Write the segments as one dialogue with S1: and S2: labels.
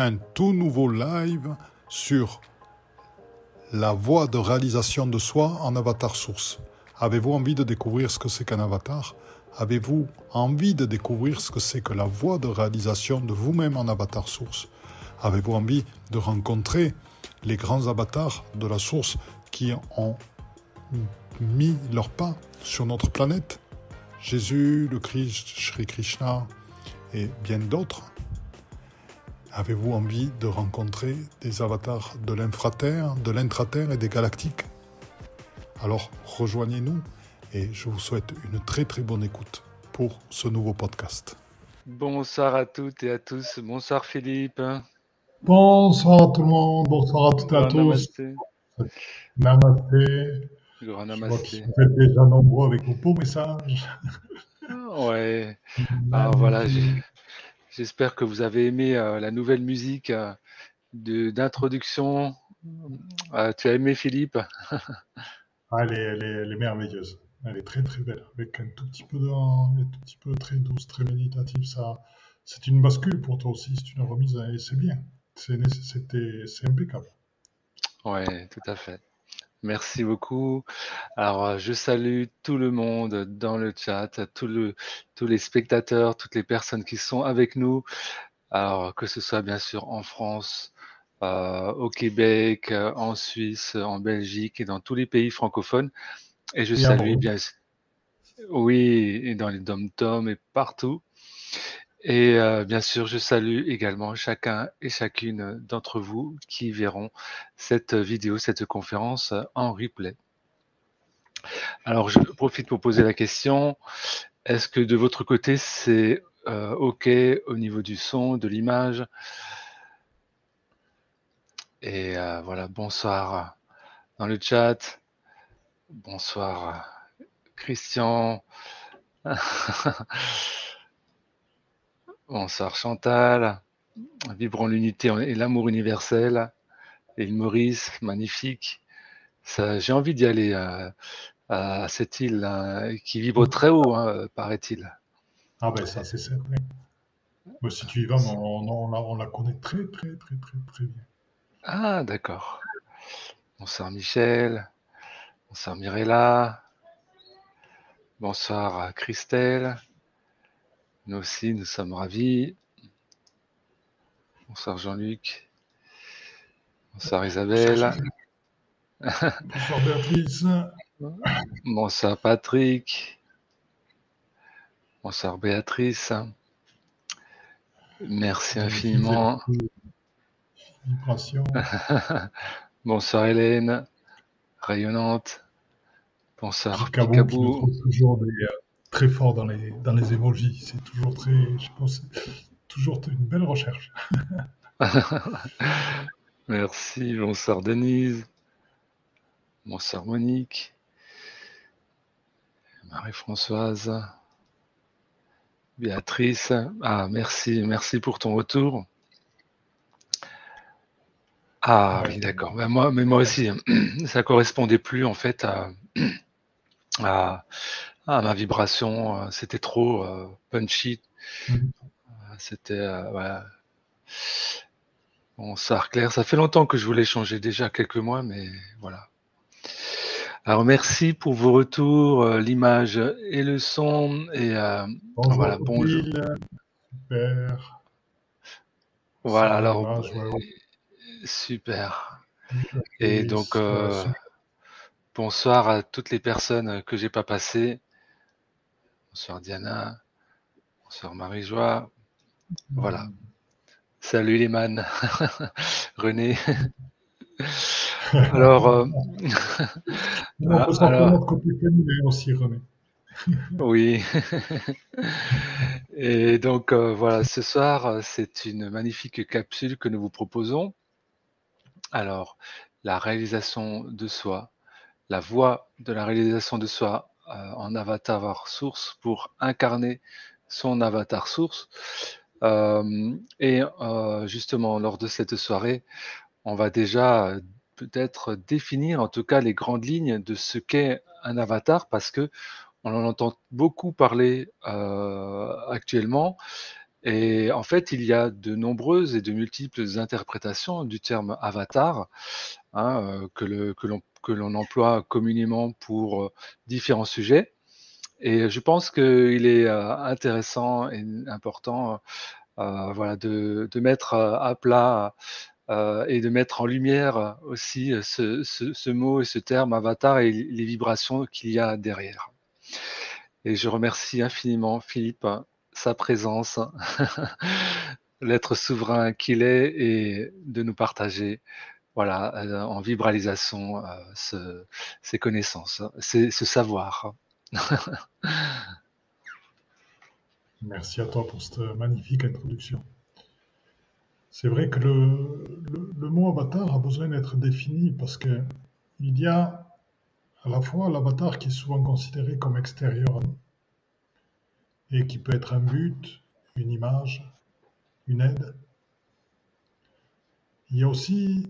S1: un tout nouveau live sur la voie de réalisation de soi en avatar source. Avez-vous envie de découvrir ce que c'est qu'un avatar? Avez-vous envie de découvrir ce que c'est que la voie de réalisation de vous-même en avatar source? Avez-vous envie de rencontrer les grands avatars de la source qui ont mis leurs pas sur notre planète? Jésus, le Christ, Sri Krishna et bien d'autres Avez-vous envie de rencontrer des avatars de l'infraterre, de l'intraterre et des galactiques? Alors rejoignez-nous et je vous souhaite une très très bonne écoute pour ce nouveau podcast.
S2: Bonsoir à toutes et à tous. Bonsoir Philippe.
S1: Bonsoir tout le monde. Bonsoir à toutes et à tous.
S2: Namasté.
S1: Namasté.
S2: Grand
S1: Je vois
S2: namasté.
S1: que vous êtes déjà nombreux avec vos beaux messages.
S2: Ouais. Alors voilà, j'ai- j'espère que vous avez aimé euh, la nouvelle musique euh, de- d'introduction. Euh, tu as aimé Philippe?
S1: Ah, elle, est, elle, est, elle est merveilleuse. Elle est très très belle. Avec un tout petit peu de, un tout petit peu très douce, très méditative. Ça, c'est une bascule pour toi aussi. C'est une remise et c'est bien. C'est impeccable.
S2: Ouais, tout à fait. Merci beaucoup. Alors, euh, je salue tout le monde dans le chat, tout le, tous les spectateurs, toutes les personnes qui sont avec nous. Alors, que ce soit bien sûr en France, euh, au Québec, euh, en Suisse, en Belgique et dans tous les pays francophones. Et je salue bien, oui, et dans les dom-toms et partout. Et euh, bien sûr, je salue également chacun et chacune d'entre vous qui verront cette vidéo, cette conférence en replay. Alors, je profite pour poser la question, est-ce que de votre côté, c'est euh, OK au niveau du son, de l'image? Et euh, voilà, bonsoir dans le chat. Bonsoir Christian. Bonsoir Chantal. Vibrons l'unité et l'amour universel. Et Maurice, magnifique. J'ai envie d'y aller à, à cette île hein, qui vibre très haut, hein, paraît-il.
S1: Ah ben ça c'est certain. Mais si tu y vas, on, on, on la, on la connaît très très très très très bien.
S2: Ah, d'accord. Bonsoir Michel. Bonsoir Mirella. Bonsoir Christelle. Nous aussi, nous sommes ravis. Bonsoir Jean-Luc. Bonsoir Isabelle.
S1: Bonsoir Béatrice.
S2: Bonsoir Patrick. Bonsoir Béatrice. Merci infiniment. Bonsoir Hélène, rayonnante. Bonsoir
S1: toujours des, euh, très fort dans les, dans les émojis. C'est toujours très, je pense, toujours une belle recherche.
S2: Merci, bonsoir Denise. Bonsoir Monique. Marie-Françoise. Béatrice. Ah, merci, merci pour ton retour. Ah oui, d'accord. Ben, moi, mais moi aussi, ça correspondait plus en fait à, à, à ma vibration. euh, C'était trop euh, punchy.
S1: Mhm.
S2: C'était euh, voilà. Bonsoir Claire. Ça fait longtemps que je voulais changer déjà quelques mois, mais voilà. Alors merci pour vos retours, euh, l'image et le son et euh,
S1: Bonjour,
S2: voilà. Bonjour.
S1: Super.
S2: Voilà.
S1: Ça
S2: Alors
S1: va,
S2: super. Et donc bonsoir à toutes les personnes que j'ai pas passées. Bonsoir Diana. Bonsoir Marie-Joie. Voilà. Salut les man. René. Alors, euh,
S1: On peut s'en
S2: alors-
S1: notre côté féminin aussi, René.
S2: oui. Et donc euh, voilà, ce soir, euh, c'est une magnifique capsule que nous vous proposons. Alors, la réalisation de soi, la voie de la réalisation de soi en avatar source pour incarner son avatar source. Euh, et euh, justement, lors de cette soirée, on va déjà euh, peut-être définir en tout cas les grandes lignes de ce qu'est un avatar parce que on en entend beaucoup parler euh, actuellement, Et en fait, il y a de nombreuses et de multiples interprétations du terme avatar hein, euh, que l'on emploie communément pour euh, différents sujets. Et je pense qu'il est euh, intéressant et important voilà, de, mettre à plat et de mettre en lumière aussi ce, ce, mot et ce terme avatar et les vibrations qu'il y a derrière. Et je remercie infiniment Philippe sa présence, l'être souverain qu'il est, et de nous partager voilà, euh, en vibralisation euh, ces connaissances, ce savoir.
S1: Merci à toi pour cette magnifique introduction. C'est vrai que le, le, mot avatar a besoin d'être défini parce que il y a à la fois l'avatar qui est souvent considéré comme extérieur et qui peut être un but, une image, une aide. Il y a aussi,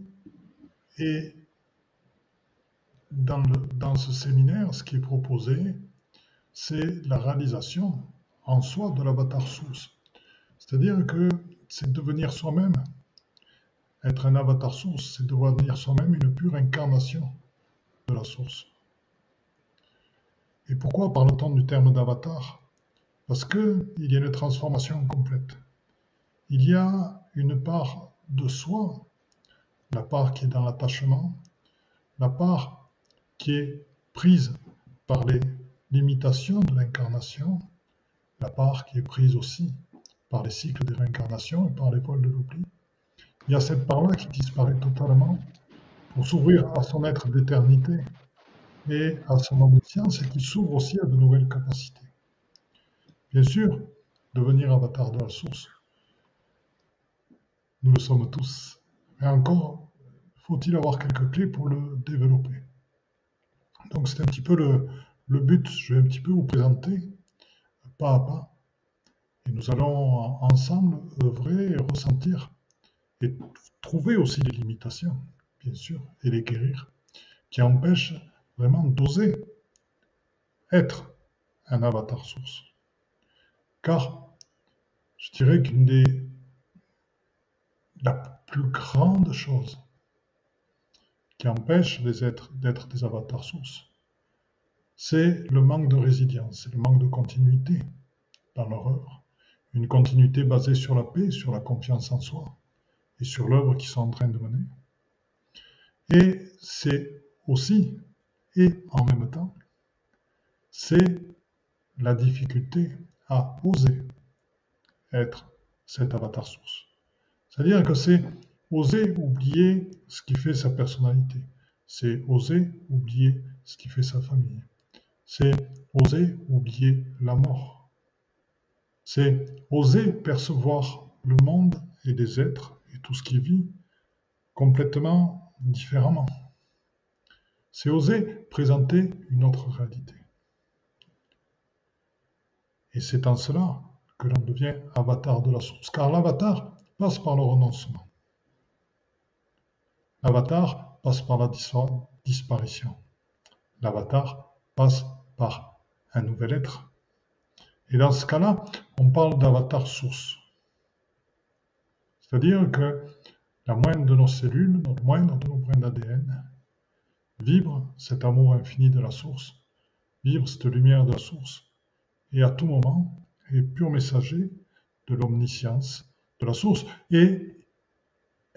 S1: et dans, ce séminaire, ce qui est proposé, c'est la réalisation en soi de l'avatar source. C'est-à-dire que c'est devenir soi-même. Être un avatar source, c'est devenir soi-même une pure incarnation de la source. Et pourquoi parle-t-on du terme d'avatar? Parce qu'il y a une transformation complète. Il y a une part de soi, la part qui est dans l'attachement, la part qui est prise par les limitations de l'incarnation, la part qui est prise aussi par les cycles des réincarnations et par les vols de l'oubli. Il y a cette part-là qui disparaît totalement pour s'ouvrir à son être d'éternité et à son omniscience et qui s'ouvre aussi à de nouvelles capacités. Bien sûr, devenir avatar de la source. Nous le sommes tous. Mais encore, faut-il avoir quelques clés pour le développer? Donc c'est un petit peu le, but. Je vais un petit peu vous présenter pas à pas. Et nous allons ensemble œuvrer, ressentir et trouver aussi les limitations, bien sûr, et les guérir, qui empêchent vraiment d'oser être un avatar source. Car je dirais qu'une des la plus grande chose qui empêche les êtres d'être des avatars sources, c'est le manque de résilience, c'est le manque de continuité dans leur œuvre. Une continuité basée sur la paix, sur la confiance en soi et sur l'œuvre qu'ils sont en train de mener. Et c'est aussi, et en même temps, c'est la difficulté à oser être cet avatar source. C'est-à-dire que c'est oser oublier ce qui fait sa personnalité. C'est oser oublier ce qui fait sa famille. C'est oser oublier la mort. C'est oser percevoir le monde et les êtres et tout ce qui vit complètement différemment. C'est oser présenter une autre réalité. Et c'est en cela que l'on devient avatar de la source, car l'avatar passe par le renoncement. L'avatar passe par la disparition. L'avatar passe par un nouvel être. Et dans ce cas-là, on parle d'avatar source. C'est-à-dire que la moindre de nos cellules, notre moindre de nos brins d'ADN, vibre cet amour infini de la source, vibre cette lumière de la source, et à tout moment est pur messager de l'omniscience, de la source, et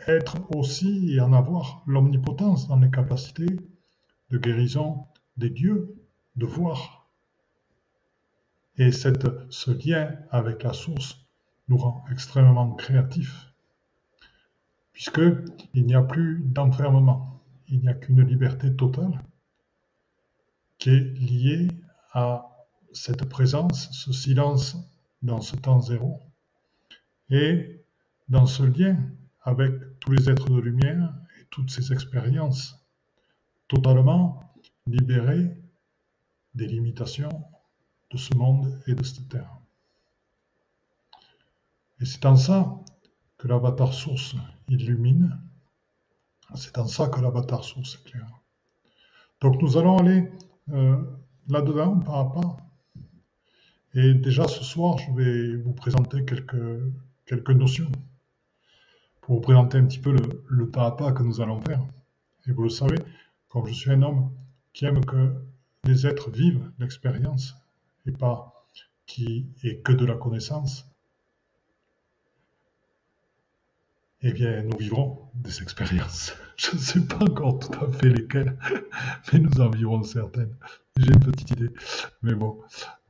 S1: être aussi et en avoir l'omnipotence dans les capacités de guérison des dieux, de voir. Et cette, ce lien avec la source nous rend extrêmement créatifs, puisqu'il n'y a plus d'enfermement, il n'y a qu'une liberté totale qui est liée à cette présence, ce silence dans ce temps zéro, et dans ce lien avec tous les êtres de lumière et toutes ces expériences, totalement libérés des limitations de ce monde et de cette terre. Et c'est en ça que l'avatar source illumine, c'est en ça que l'avatar source éclaire. Donc nous allons aller euh, là-dedans, pas à pas, Et déjà ce soir, je vais vous présenter quelques, quelques notions pour vous présenter un petit peu le, le pas à pas que nous allons faire. Et vous le savez, comme je suis un homme qui aime que les êtres vivent l'expérience et pas qui est que de la connaissance, eh bien, nous vivrons des expériences. Je ne sais pas encore tout à fait lesquelles, mais nous en vivrons certaines. J'ai une petite idée. Mais bon.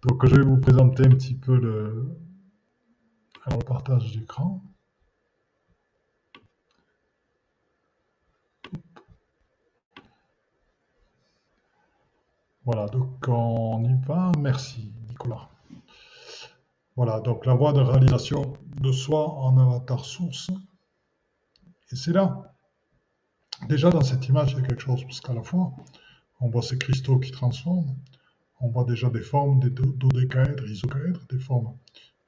S1: Donc, je vais vous présenter un petit peu le, Alors, le partage d'écran. Voilà, donc on y va. Merci, Nicolas. Voilà, donc la voie de réalisation de soi en avatar source. Et c'est là, déjà dans cette image, il y a quelque chose, parce qu'à la fois, on voit ces cristaux qui transforment, on voit déjà des formes, des dodécaèdres, isocaèdres, des formes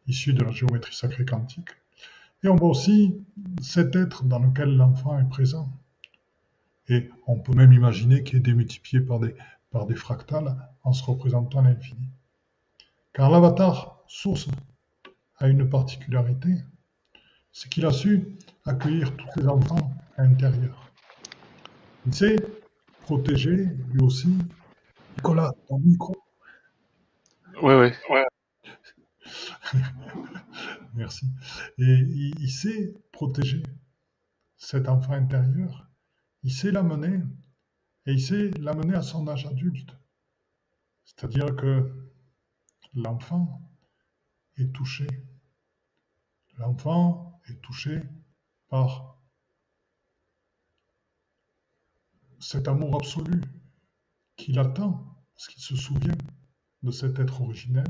S1: issues de la géométrie sacrée quantique. Et on voit aussi cet être dans lequel l'enfant est présent. Et on peut même imaginer qu'il est démultiplié par des, par des fractales en se représentant l'infini. Car l'avatar source a une particularité, c'est qu'il a su accueillir tous les enfants à l'intérieur. Il sait protéger, lui aussi. Nicolas, ton micro.
S2: Oui, oui. Ouais.
S1: Merci. Et il, sait protéger cet enfant intérieur. Il sait l'amener et il sait l'amener à son âge adulte. C'est-à-dire que l'enfant est touché. L'enfant est touché par cet amour absolu qu'il attend, parce qu'il se souvient de cet être originel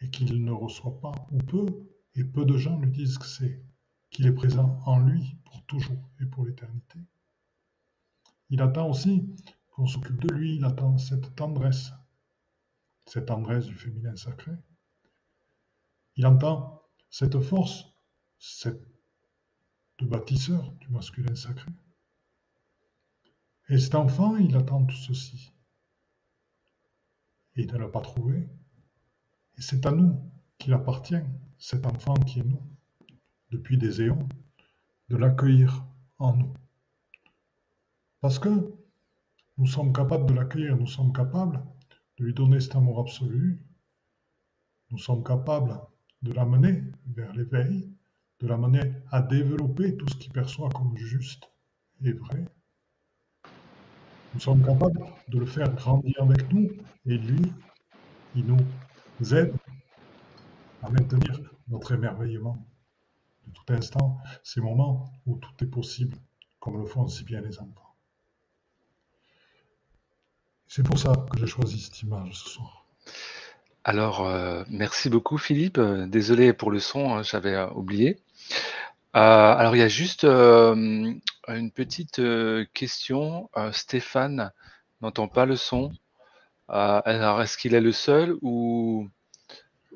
S1: et qu'il ne reçoit pas, ou peu, et peu de gens lui disent que c'est qu'il est présent en lui pour toujours et pour l'éternité. Il attend aussi qu'on s'occupe de lui, il attend cette tendresse, cette tendresse du féminin sacré. Il entend cette force, cette de bâtisseur du masculin sacré. Et cet enfant, il attend tout ceci. Et il ne pas trouvé. Et c'est à nous qu'il appartient, cet enfant qui est nous, depuis des éons, de l'accueillir en nous. Parce que nous sommes capables de l'accueillir, nous sommes capables de lui donner cet amour absolu, nous sommes capables de l'amener vers l'éveil, de l'amener à développer tout ce qu'il perçoit comme juste et vrai. Nous sommes capables de le faire grandir avec nous et lui, il nous aide à maintenir notre émerveillement de tout instant, ces moments où tout est possible, comme le font si bien les enfants. C'est pour ça que j'ai choisi cette image ce soir.
S2: Alors, euh, merci beaucoup Philippe. Désolé pour le son, hein, j'avais euh, oublié. Euh, alors, il y a juste euh, une petite euh, question. Stéphane n'entend pas le son. alors, est-ce qu'il est le seul ou,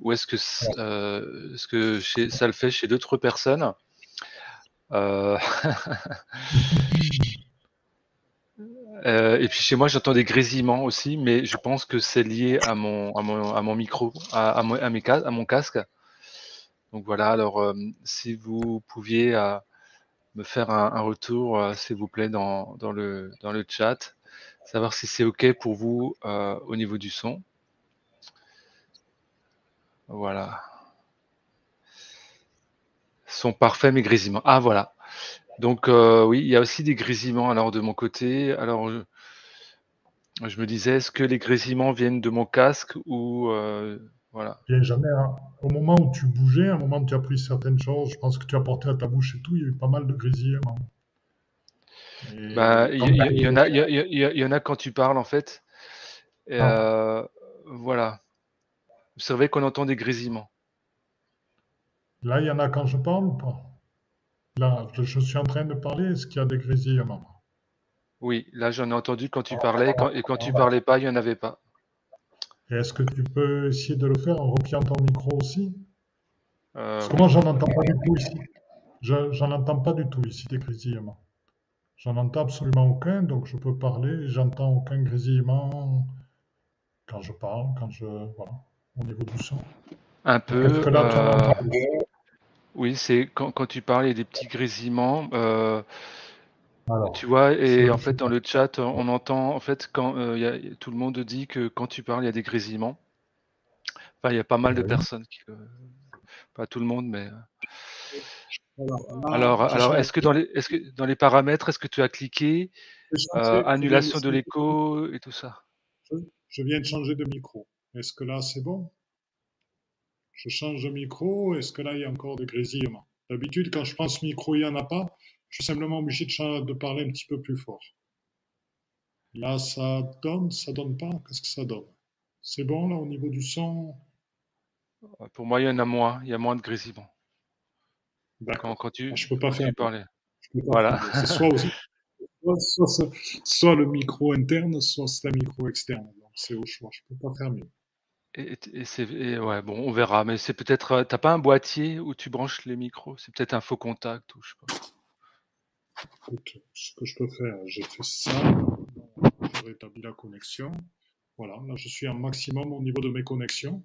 S2: ou est-ce que, est-ce que chez, ça le fait chez d'autres personnes? Et puis chez moi, j'entends des grésillements aussi, mais je pense que c'est lié à mon, à mon, à mon micro, à, à, à, mes, à mon casque. Donc voilà, alors euh, si vous pouviez euh, me faire un, retour, euh, s'il vous plaît, dans, le, chat, savoir si c'est OK pour vous au niveau du son. Voilà. Son parfait, mais grésillements. Ah voilà. Donc oui, il y a aussi des grésillements alors de mon côté. Alors je, me disais, est-ce que les grésillements viennent de mon casque ou voilà.
S1: jamais, au moment où tu bougeais, un moment où tu as pris certaines choses, je pense que tu as porté à ta bouche et tout, il y a eu pas mal de grésillements.
S2: Il y, en a, il y, en a quand tu parles en fait. Euh, voilà. Vous savez qu'on entend des grésillements.
S1: Là, il y en a quand je parle ou pas Là, je, suis en train de parler, est-ce qu'il y a des grésillements
S2: Oui, là j'en ai entendu quand tu parlais, et quand tu parlais pas, il n'y en avait pas
S1: est-ce que tu peux essayer de le faire en repliant ton micro aussi? Euh, Parce que moi, j'en entends pas du tout ici. J'en entends pas du tout ici des grésillements. J'en entends absolument aucun, donc je peux parler, j'entends aucun grésillement quand je parle, quand je. Voilà. au niveau du son
S2: Un peu. Euh, oui, c'est quand, quand, tu parles, il y a des petits grésillements. Euh, tu vois, et en fait, dans le chat, on entend, en fait, quand euh, y a, tout le monde dit que quand tu parles, il y a des grésillements. Enfin, il y a pas mal de personnes qui. pas tout le monde, mais. Alors, alors, est-ce que dans les, est-ce que dans les paramètres, est-ce que tu as cliqué annulation de l'écho et tout ça?
S1: Je viens de changer de micro. Est-ce que là, c'est bon? Je change de micro. Est-ce que là, il y a encore des grésillements? D'habitude, quand je prends ce micro, il n'y en a pas. Je suis simplement obligé de, de parler un petit peu plus fort. Là, ça donne, ça donne pas. Qu'est-ce que ça donne? C'est bon, là, au niveau du son?
S2: Pour moi, il y en a moins. Il y a moins de grésillements.
S1: D'accord.
S2: Quand, tu,
S1: je peux pas faire.
S2: parler. voilà.
S1: soit, aussi, soit, le micro interne, soit c'est un micro externe c'est au choix. Je peux pas faire mieux.
S2: Et, c'est ouais bon on verra mais c'est peut-être euh, t'as pas un boîtier où tu branches les micros? C'est peut-être un faux contact ou je sais pas.
S1: Écoute, ce que je peux faire j'ai fait ça je rétablis la connexion voilà là je suis un maximum au niveau de mes connexions.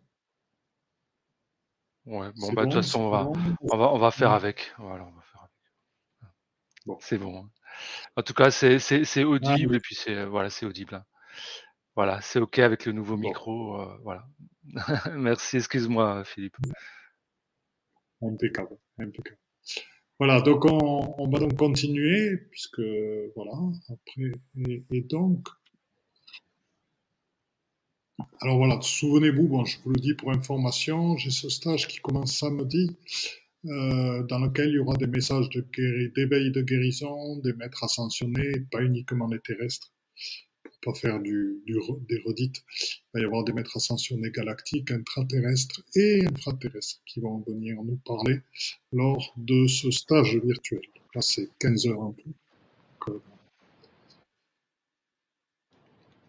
S2: Ouais bon bah de toute façon on va, on va on va faire avec voilà on va faire avec. Bon. C'est bon. Hein. En tout cas c'est c'est audible et puis c'est voilà c'est audible. Hein. Voilà, c'est OK avec le nouveau micro, euh, voilà. Merci, excuse-moi Philippe.
S1: Impeccable, impeccable. Voilà, donc on, va donc continuer, puisque voilà, après, et, donc, alors voilà, souvenez-vous, bon, je vous le dis pour information, j'ai ce stage qui commence samedi, euh, dans lequel il y aura des messages d'éveil de, de guérison, des maîtres ascensionnés, pas uniquement les terrestres faire du, des redites. Il va y avoir des maîtres ascensionnés galactiques, intraterrestres et infraterrestres qui vont venir nous parler lors de ce stage virtuel. là, c'est 15 heures en tout. Euh,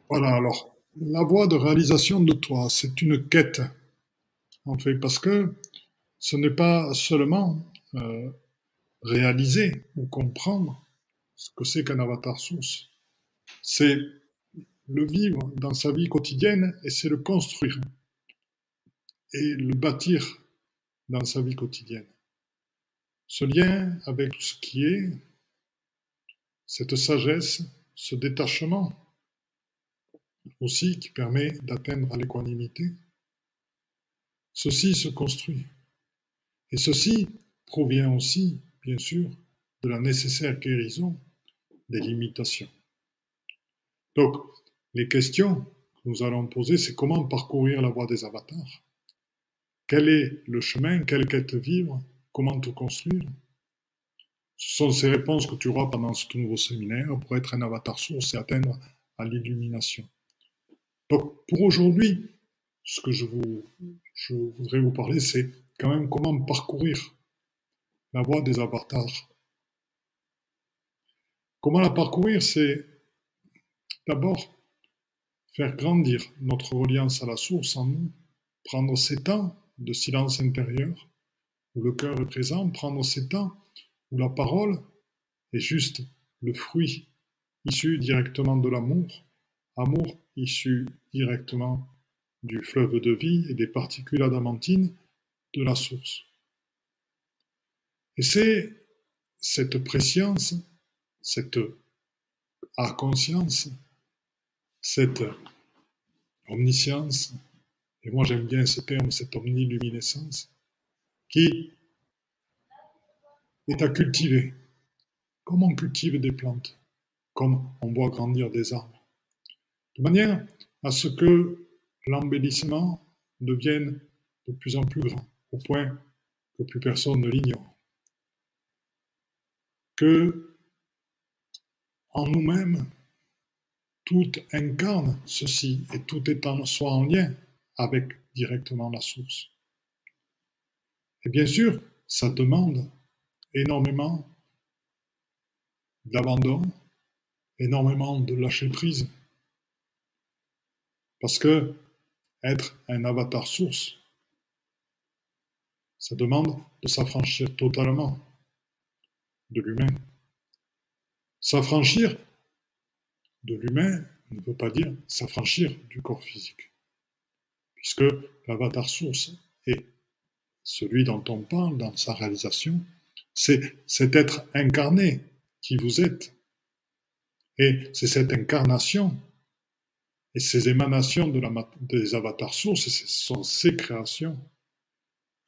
S1: voilà, alors, la voie de réalisation de toi, c'est une quête, en fait, parce que ce n'est pas seulement euh, réaliser ou comprendre ce que c'est qu'un avatar source. C'est le vivre dans sa vie quotidienne et c'est le construire et le bâtir dans sa vie quotidienne. Ce lien avec ce qui est, cette sagesse, ce détachement aussi qui permet d'atteindre l'équanimité, ceci se construit. Et ceci provient aussi, bien sûr, de la nécessaire guérison des limitations. Donc, les questions que nous allons poser, c'est comment parcourir la voie des avatars Quel est le chemin Quelle quête vivre Comment tout construire? Ce sont ces réponses que tu auras pendant ce nouveau séminaire pour être un avatar source et atteindre à l'illumination. Donc, pour aujourd'hui, ce que je voudrais vous parler, c'est quand même comment parcourir la voie des avatars. Comment la parcourir, c'est d'abord faire grandir notre reliance à la source en nous, prendre ces temps de silence intérieur, où le cœur est présent, prendre ces temps où la parole est juste le fruit issu directement de l'amour, amour issu directement du fleuve de vie et des particules adamantines de la source. Et c'est cette préscience, cette à cette omniscience, et moi j'aime bien ce terme, cette omniluminescence, qui est à cultiver, comme on cultive des plantes, comme on voit grandir des arbres, de manière à ce que l'embellissement devienne de plus en plus grand, au point que plus personne ne l'ignore. Que en nous-mêmes, tout incarne ceci et tout est en soi en lien avec directement la source. Et bien sûr, ça demande énormément d'abandon, énormément de lâcher prise. Parce que être un avatar source, ça demande de s'affranchir totalement de l'humain. S'affranchir de l'humain ne veut pas dire s'affranchir du corps physique. puisque l'avatar source est celui dont on parle dans sa réalisation, c'est cet être incarné qui vous êtes. Et c'est cette incarnation et ces émanations des avatars sources, ce sont ces créations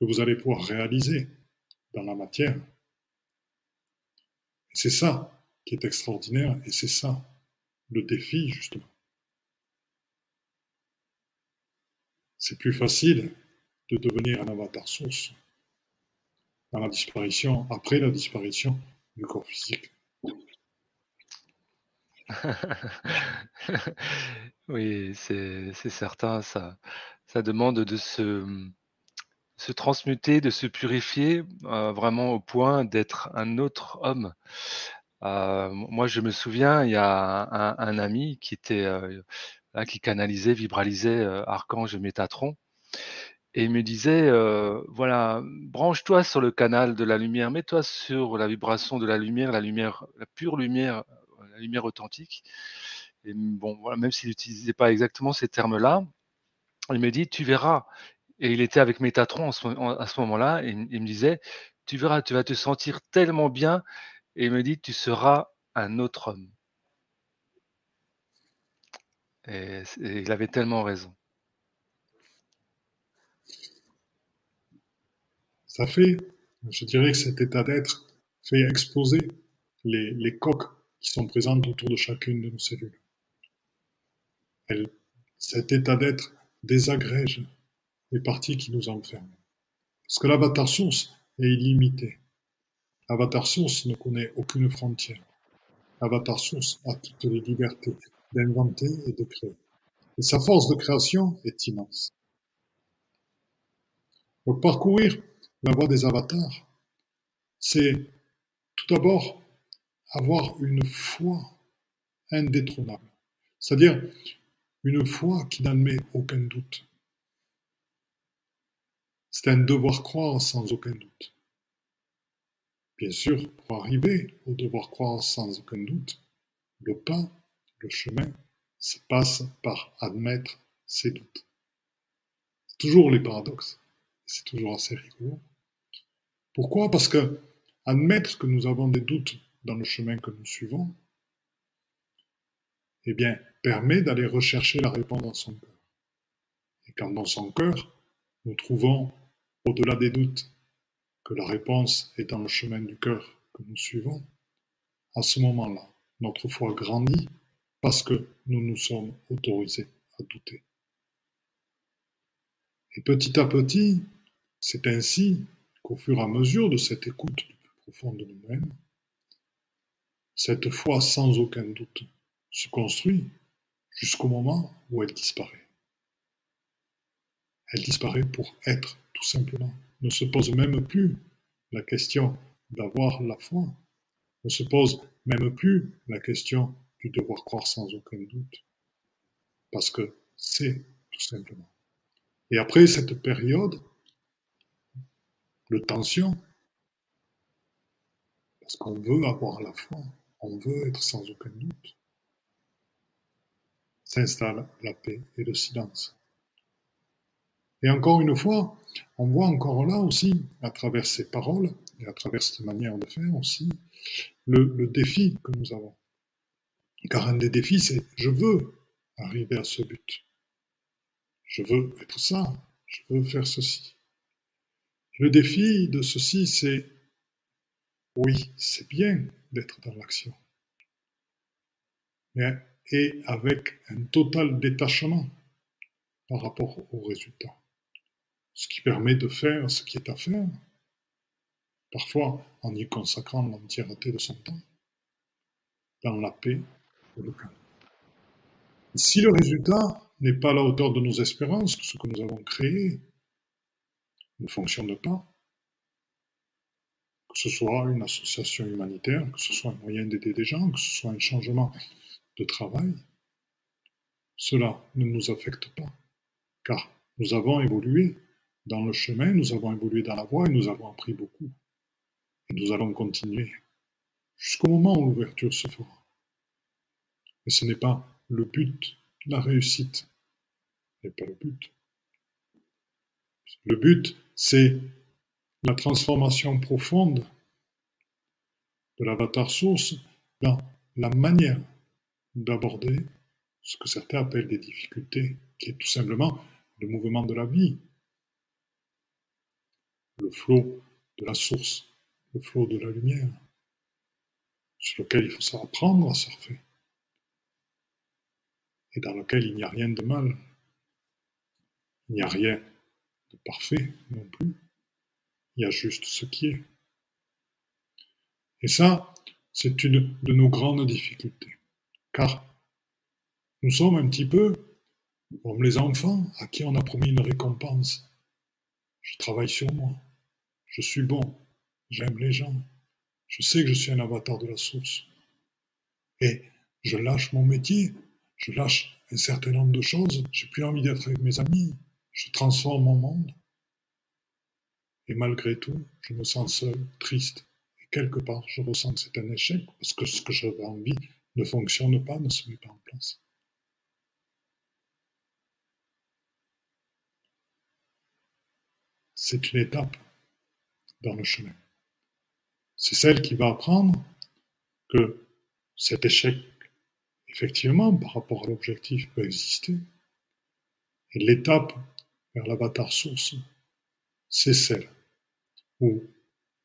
S1: que vous allez pouvoir réaliser dans la matière. C'est ça qui est extraordinaire et c'est ça le défi, justement. C'est plus facile de devenir un avatar source dans la disparition, après la disparition du corps physique.
S2: oui, c'est certain, ça, demande de se, se transmuter, de se purifier, euh, vraiment au point d'être un autre homme. Moi, je me souviens, il y a un, ami qui était là, qui canalisait, vibralisait Archange Métatron, et il me disait, voilà, branche-toi sur le canal de la lumière, mets-toi sur la vibration de la lumière, la lumière, la pure lumière, la lumière authentique. Et bon, voilà, même s'il n'utilisait pas exactement ces termes-là, il me dit, tu verras. Et il était avec Métatron à ce moment-là, et il me disait, tu verras, tu vas te sentir tellement bien et il me dit, tu seras un autre homme. Et, il avait tellement raison.
S1: Ça fait, je dirais que cet état d'être fait exploser les, coques qui sont présentes autour de chacune de nos cellules. cet état d'être désagrège les parties qui nous enferment. Parce que l'avatar source est illimité. Avatar Source ne connaît aucune frontière. Avatar Source a toutes les libertés d'inventer et de créer. Et sa force de création est immense. Pour parcourir la voie des avatars, c'est tout d'abord avoir une foi indétrônable. C'est-à-dire une foi qui n'admet aucun doute. C'est un devoir croire sans aucun doute. Bien sûr, pour arriver au devoir croire sans aucun doute, le pas, le chemin, se passe par admettre ses doutes. C'est toujours les paradoxes. C'est toujours assez rigolo. Pourquoi? Parce que admettre que nous avons des doutes dans le chemin que nous suivons, eh bien, permet d'aller rechercher la réponse dans son cœur. Et quand dans son cœur, nous trouvons, au-delà des doutes, que la réponse est dans le chemin du cœur que nous suivons, à ce moment-là, notre foi grandit parce que nous nous sommes autorisés à douter. Et petit à petit, c'est ainsi qu'au fur et à mesure de cette écoute du plus profond de nous-mêmes, cette foi sans aucun doute se construit jusqu'au moment où elle disparaît. Elle disparaît pour être, tout simplement ne se pose même plus la question d'avoir la foi, ne se pose même plus la question du devoir croire sans aucun doute, parce que c'est tout simplement. Et après cette période de tension, parce qu'on veut avoir la foi, on veut être sans aucun doute, s'installe la paix et le silence. Et encore une fois, on voit encore là aussi, à travers ces paroles et à travers cette manière de faire aussi, le, défi que nous avons. Car un des défis, c'est je veux arriver à ce but. Je veux être ça, je veux faire ceci. Le défi de ceci, c'est oui, c'est bien d'être dans l'action, et avec un total détachement par rapport au résultat ce qui permet de faire ce qui est à faire, parfois en y consacrant l'entièreté de son temps, dans la paix et le calme. Si le résultat n'est pas à la hauteur de nos espérances, que ce que nous avons créé ne fonctionne pas, que ce soit une association humanitaire, que ce soit un moyen d'aider des gens, que ce soit un changement de travail, cela ne nous affecte pas, car nous avons évolué dans le chemin, nous avons évolué dans la voie et nous avons appris beaucoup. Et nous allons continuer jusqu'au moment où l'ouverture se fera. Mais ce n'est pas le but, la réussite n'est pas le but. Le but, c'est la transformation profonde de l'avatar source dans la manière d'aborder ce que certains appellent des difficultés, qui est tout simplement le mouvement de la vie, le flot de la source, le flot de la lumière, sur lequel il faut apprendre à surfer, et dans lequel il n'y a rien de mal, il n'y a rien de parfait non plus, il y a juste ce qui est. Et ça, c'est une de nos grandes difficultés, car nous sommes un petit peu comme les enfants à qui on a promis une récompense. Je travaille sur moi, je suis bon, j'aime les gens, je sais que je suis un avatar de la source. Et je lâche mon métier, je lâche un certain nombre de choses, j'ai plus envie d'être avec mes amis, je transforme mon monde. Et malgré tout, je me sens seul, triste. Et quelque part, je ressens que c'est un échec parce que ce que j'avais envie ne fonctionne pas, ne se met pas en place. C'est une étape dans le chemin. C'est celle qui va apprendre que cet échec, effectivement, par rapport à l'objectif, peut exister. Et l'étape vers l'avatar source, c'est celle où,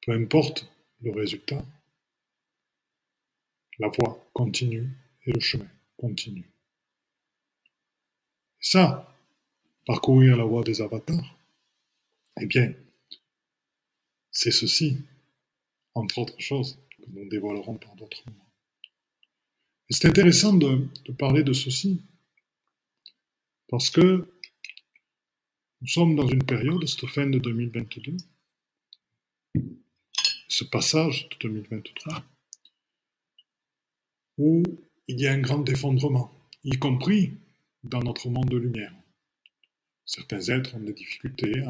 S1: peu importe le résultat, la voie continue et le chemin continue. Ça, parcourir la voie des avatars, eh bien, c'est ceci, entre autres choses, que nous dévoilerons par d'autres mots. c'est intéressant de, de parler de ceci, parce que nous sommes dans une période, cette fin de 2022, ce passage de 2023, où il y a un grand effondrement, y compris dans notre monde de lumière. Certains êtres ont des difficultés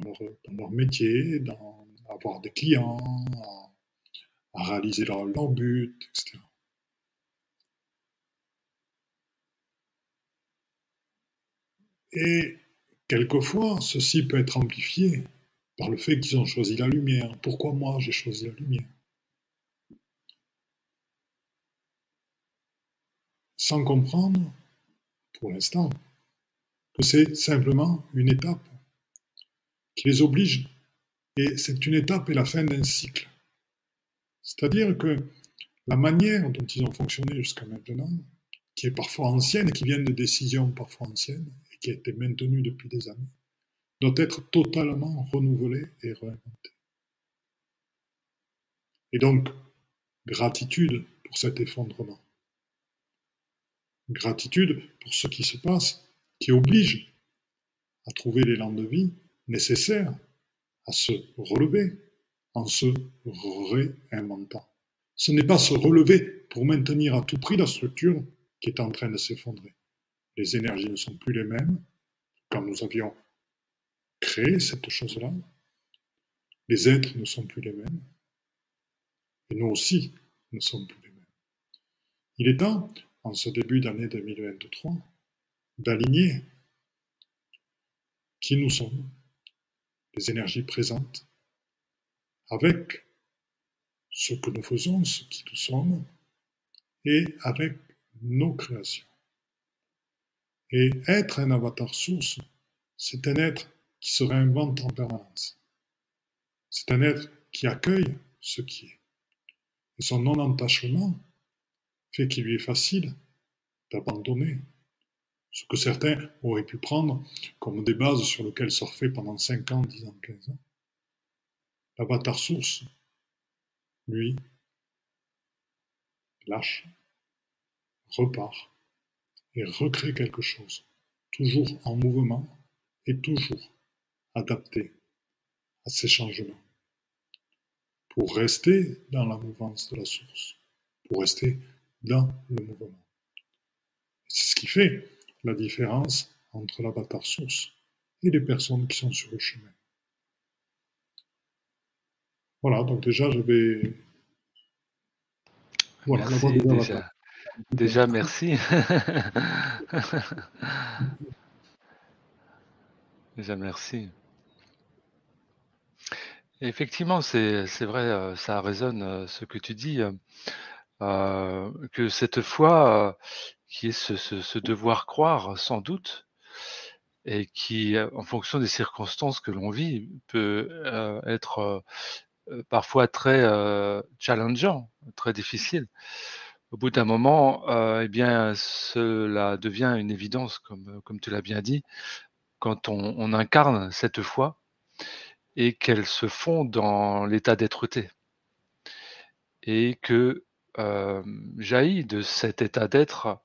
S1: dans, leur, métier, dans avoir des clients, à, réaliser leur, leur but, etc. Et Quelquefois, ceci peut être amplifié par le fait qu'ils ont choisi la lumière. Pourquoi moi j'ai choisi la lumière? Sans comprendre, pour l'instant, que c'est simplement une étape qui les oblige. Et c'est une étape et la fin d'un cycle. C'est-à-dire que la manière dont ils ont fonctionné jusqu'à maintenant, qui est parfois ancienne et qui vient de décisions parfois anciennes, qui a été maintenu depuis des années, doit être totalement renouvelé et réinventé. Et donc, gratitude pour cet effondrement. Gratitude pour ce qui se passe, qui oblige à trouver l'élan de vie nécessaire à se relever en se réinventant. Ce n'est pas se relever pour maintenir à tout prix la structure qui est en train de s'effondrer. Les énergies ne sont plus les mêmes. Quand nous avions créé cette chose-là, les êtres ne sont plus les mêmes. Et nous aussi ne sommes plus les mêmes. Il est temps, en ce début d'année 2023, d'aligner qui nous sommes, les énergies présentes, avec ce que nous faisons, ce qui nous sommes, et avec nos créations. Et être un avatar source, c'est un être qui se réinvente en permanence. C'est un être qui accueille ce qui est. Et son non-entachement fait qu'il lui est facile d'abandonner ce que certains auraient pu prendre comme des bases sur lesquelles surfer pendant 5 ans, 10 ans, 15 ans. L'avatar source, lui, lâche, repart, et recréer quelque chose, toujours en mouvement et toujours adapté à ces changements, pour rester dans la mouvance de la source, pour rester dans le mouvement. C'est ce qui fait la différence entre l'avatar source et les personnes qui sont sur le chemin. Voilà, donc déjà je vais...
S2: Voilà, déjà. Déjà, merci. Déjà, merci. Effectivement, c'est c'est vrai, euh, ça résonne euh, ce que tu dis, euh, que cette foi qui est ce, devoir croire, sans doute, et qui, en fonction des circonstances que l'on vit, peut être parfois très challengeant, très difficile. Au bout d'un moment, eh bien, cela devient une évidence, comme, comme tu l'as bien dit, quand on, incarne cette foi et qu'elle se fond dans l'état d'être-té. Et que euh, jaillit de cet état d'être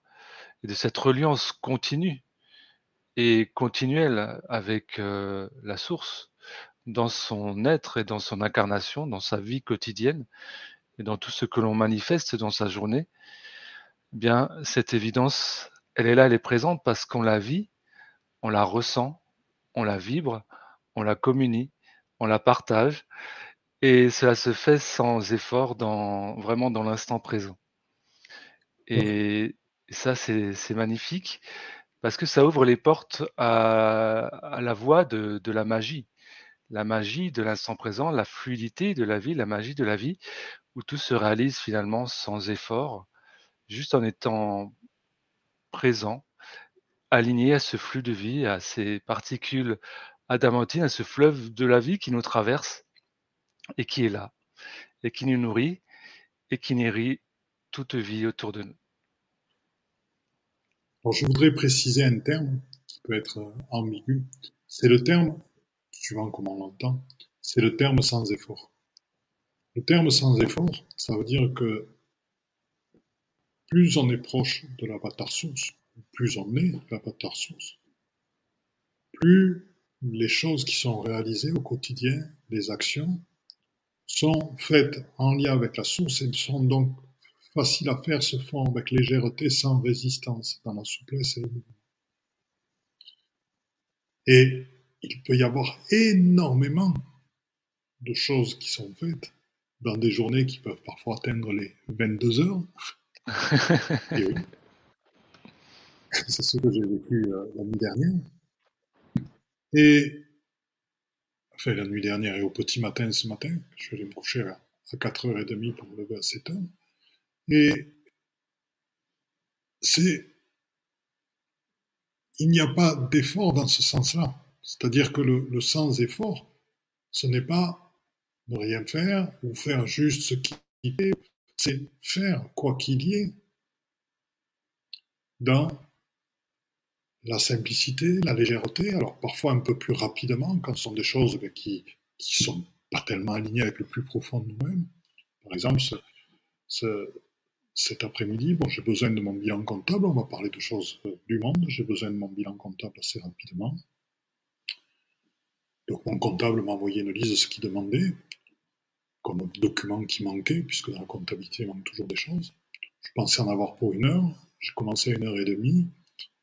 S2: et de cette reliance continue et continuelle avec euh, la source dans son être et dans son incarnation, dans sa vie quotidienne et dans tout ce que l'on manifeste dans sa journée, eh bien cette évidence, elle est là, elle est présente parce qu'on la vit, on la ressent, on la vibre, on la communie on la partage et cela se fait sans effort dans vraiment dans l'instant présent. Et ça, c'est magnifique parce que ça ouvre les portes à, la voie de, la magie. La magie de l'instant présent, la fluidité de la vie, la magie de la vie, où tout se réalise finalement sans effort, juste en étant présent, aligné à ce flux de vie, à ces particules adamantine, à ce fleuve de la vie qui nous traverse et qui est là, et qui nous nourrit et qui nourrit toute vie autour de nous.
S1: Je voudrais préciser un terme qui peut être ambigu. C'est le terme, suivant comment on l'entend, c'est le terme sans effort. Le terme sans effort, ça veut dire que plus on est proche de l'avatar source, plus on est l'avatar source, plus les choses qui sont réalisées au quotidien, les actions, sont faites en lien avec la source et sont donc faciles à faire, se font avec légèreté, sans résistance, dans la souplesse et le mouvement. Et il peut y avoir énormément de choses qui sont faites dans des journées qui peuvent parfois atteindre les 22 heures. C'est ce que j'ai vécu euh, la nuit dernière. Et, enfin, la nuit dernière et au petit matin ce matin, je vais me coucher à, 4h30 pour me lever à 7h. Et c'est, il n'y a pas d'effort dans ce sens-là. C'est-à-dire que le, sans effort, ce n'est pas ne rien faire ou faire juste ce qui est, c'est faire quoi qu'il y ait dans la simplicité, la légèreté, alors parfois un peu plus rapidement quand ce sont des choses ben, qui ne sont pas tellement alignées avec le plus profond de nous-mêmes. Par exemple, cet après-midi, bon, j'ai besoin de mon bilan comptable, on va parler de choses euh, du monde, j'ai besoin de mon bilan comptable assez rapidement. Donc mon comptable m'a envoyé une liste de ce qu'il demandait, comme document qui manquait, puisque dans la comptabilité, il manque toujours des choses. Je pensais en avoir pour une heure, j'ai commencé à une heure et demie,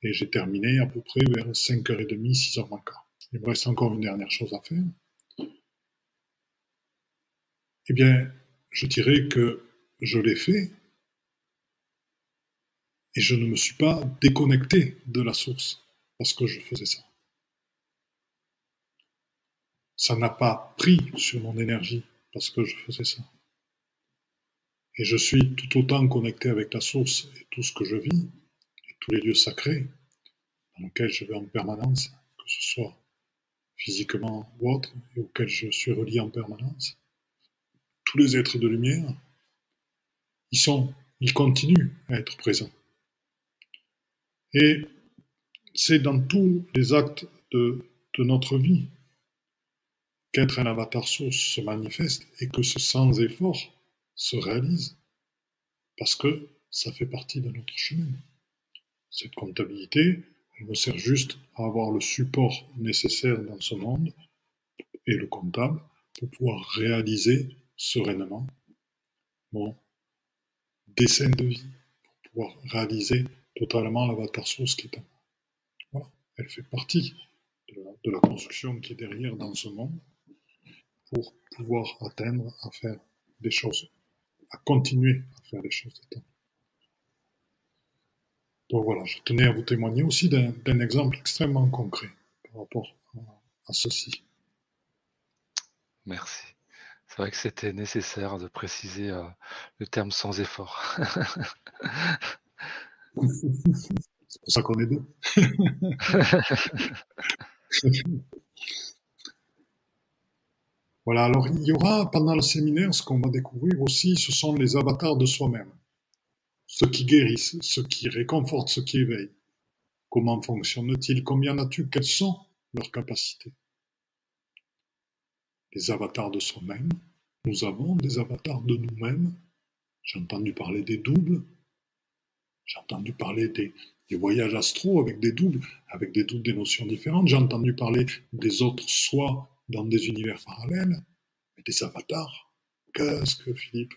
S1: et j'ai terminé à peu près vers 5h30, 6h moins quart. Il me reste encore une dernière chose à faire. Eh bien, je dirais que je l'ai fait et je ne me suis pas déconnecté de la source parce que je faisais ça. Ça n'a pas pris sur mon énergie parce que je faisais ça. Et je suis tout autant connecté avec la source et tout ce que je vis tous les lieux sacrés dans lesquels je vais en permanence, que ce soit physiquement ou autre, et auxquels je suis relié en permanence, tous les êtres de lumière, ils sont, ils continuent à être présents. Et c'est dans tous les actes de, notre vie qu'être un avatar source se manifeste et que ce sans effort se réalise, parce que ça fait partie de notre chemin. Cette comptabilité, elle me sert juste à avoir le support nécessaire dans ce monde et le comptable pour pouvoir réaliser sereinement mon dessin de vie, pour pouvoir réaliser totalement l'avatar source qui est. Voilà, elle fait partie de la, construction qui est derrière dans ce monde pour pouvoir atteindre à faire des choses, à continuer à faire des choses. Donc voilà, je tenais à vous témoigner aussi d'un exemple extrêmement concret par rapport à ceci.
S2: Merci. C'est vrai que c'était nécessaire de préciser euh, le terme sans effort.
S1: C'est pour ça qu'on est deux. voilà, alors il y aura pendant le séminaire, ce qu'on va découvrir aussi, ce sont les avatars de soi-même. Ceux qui guérissent, ceux qui réconfortent, ceux qui éveillent. Comment fonctionnent-ils? Combien as-tu? Quelles sont leurs capacités? Les avatars de soi-même. Nous avons des avatars de nous-mêmes. J'ai entendu parler des doubles. J'ai entendu parler des, des voyages astraux avec des doubles, avec des doubles des notions différentes. J'ai entendu parler des autres soi dans des univers parallèles, mais des avatars. Qu'est-ce que Philippe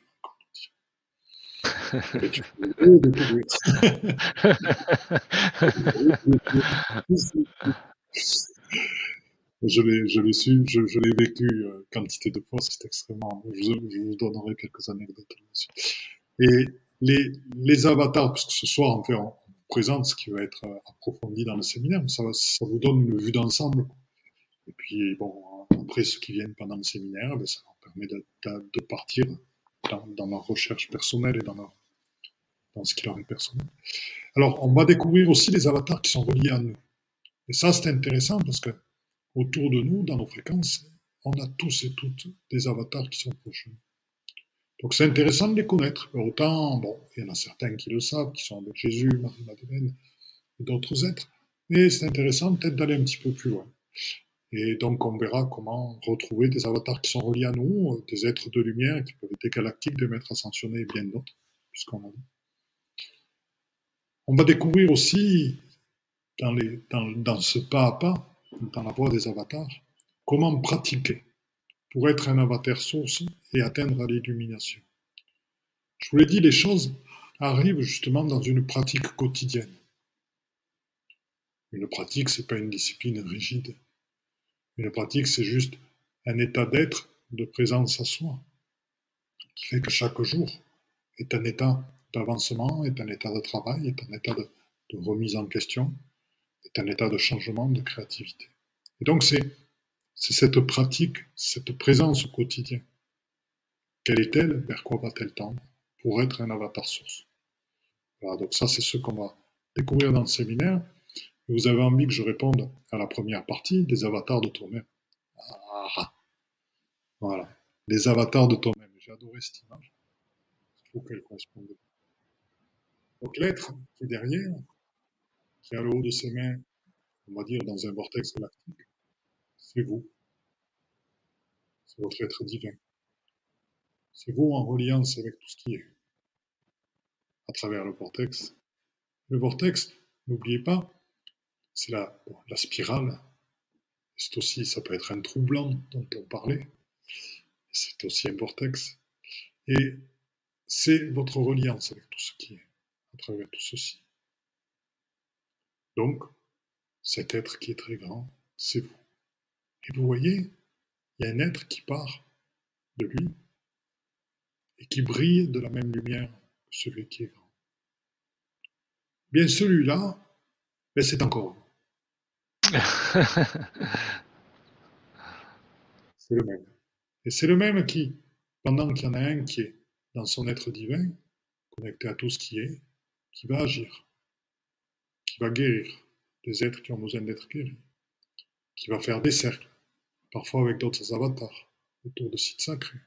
S1: je l'ai, je l'ai su, je, je l'ai vécu euh, quantité de fois, c'est extrêmement. Je, je, vous donnerai quelques anecdotes là-dessus. Et les, les avatars, puisque ce soir, en fait, on, présente ce qui va être euh, approfondi dans le séminaire, ça, ça vous donne une vue d'ensemble. Et puis, bon, après, ceux qui viennent pendant le séminaire, ben, ça permet de, de, partir dans, dans, leur recherche personnelle et dans, leur, dans ce qui leur est personnel. Alors, on va découvrir aussi les avatars qui sont reliés à nous. Et ça, c'est intéressant parce que autour de nous, dans nos fréquences, on a tous et toutes des avatars qui sont proches de. Donc c'est intéressant de les connaître. Autant, bon, il y en a certains qui le savent, qui sont avec Jésus, Marie-Madeleine et d'autres êtres, mais c'est intéressant peut-être d'aller un petit peu plus loin. Et donc on verra comment retrouver des avatars qui sont reliés à nous, des êtres de lumière qui peuvent être galactiques, des maîtres ascensionnés et bien d'autres, puisqu'on a dit. On va découvrir aussi, dans, dans, dans ce pas à pas, dans la voie des avatars, comment pratiquer pour être un avatar source et atteindre l'illumination. Je vous l'ai dit, les choses arrivent justement dans une pratique quotidienne. Une pratique, c'est pas une discipline rigide. Une pratique, c'est juste un état d'être, de présence à soi, qui fait que chaque jour est un état d'avancement, est un état de travail, est un état de, de remise en question, est un état de changement, de créativité. Et donc c'est c'est cette pratique, cette présence au quotidien. Quelle est-elle? Vers quoi va-t-elle tendre? Pour être un avatar source. Voilà, donc ça, c'est ce qu'on va découvrir dans le séminaire. Vous avez envie que je réponde à la première partie, des avatars de toi-même. Ah, voilà, les avatars de toi-même. J'ai adoré cette image. Il faut qu'elle corresponde. Donc l'être qui est derrière, qui à le haut de ses mains, on va dire dans un vortex galactique, c'est vous. C'est votre être divin. C'est vous en reliance avec tout ce qui est. À travers le vortex. Le vortex, n'oubliez pas, c'est la, spirale. C'est aussi, ça peut être un trou blanc dont on parlait. C'est aussi un vortex. Et c'est votre reliance avec tout ce qui est, à travers tout ceci. Donc, cet être qui est très grand, c'est vous. Et vous voyez, il y a un être qui part de lui et qui brille de la même lumière que celui qui est grand. Bien celui-là, ben c'est encore vous. c'est le même. Et c'est le même qui, pendant qu'il y en a un qui est dans son être divin, connecté à tout ce qui est, qui va agir, qui va guérir des êtres qui ont besoin d'être guéris, qui va faire des cercles, parfois avec d'autres avatars, autour de sites sacrés,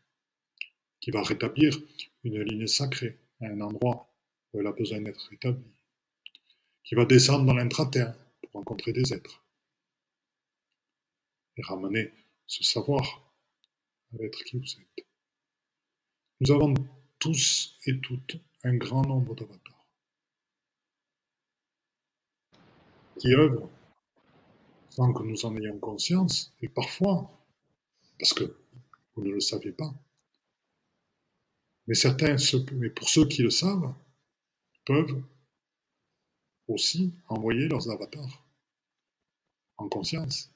S1: qui va rétablir une ligne sacrée à un endroit où elle a besoin d'être rétablie, qui va descendre dans l'intraterre pour rencontrer des êtres et ramener ce savoir à l'être qui vous êtes. Nous avons tous et toutes un grand nombre d'avatars qui œuvrent sans que nous en ayons conscience, et parfois, parce que vous ne le savez pas, mais certains, mais pour ceux qui le savent, peuvent aussi envoyer leurs avatars en conscience,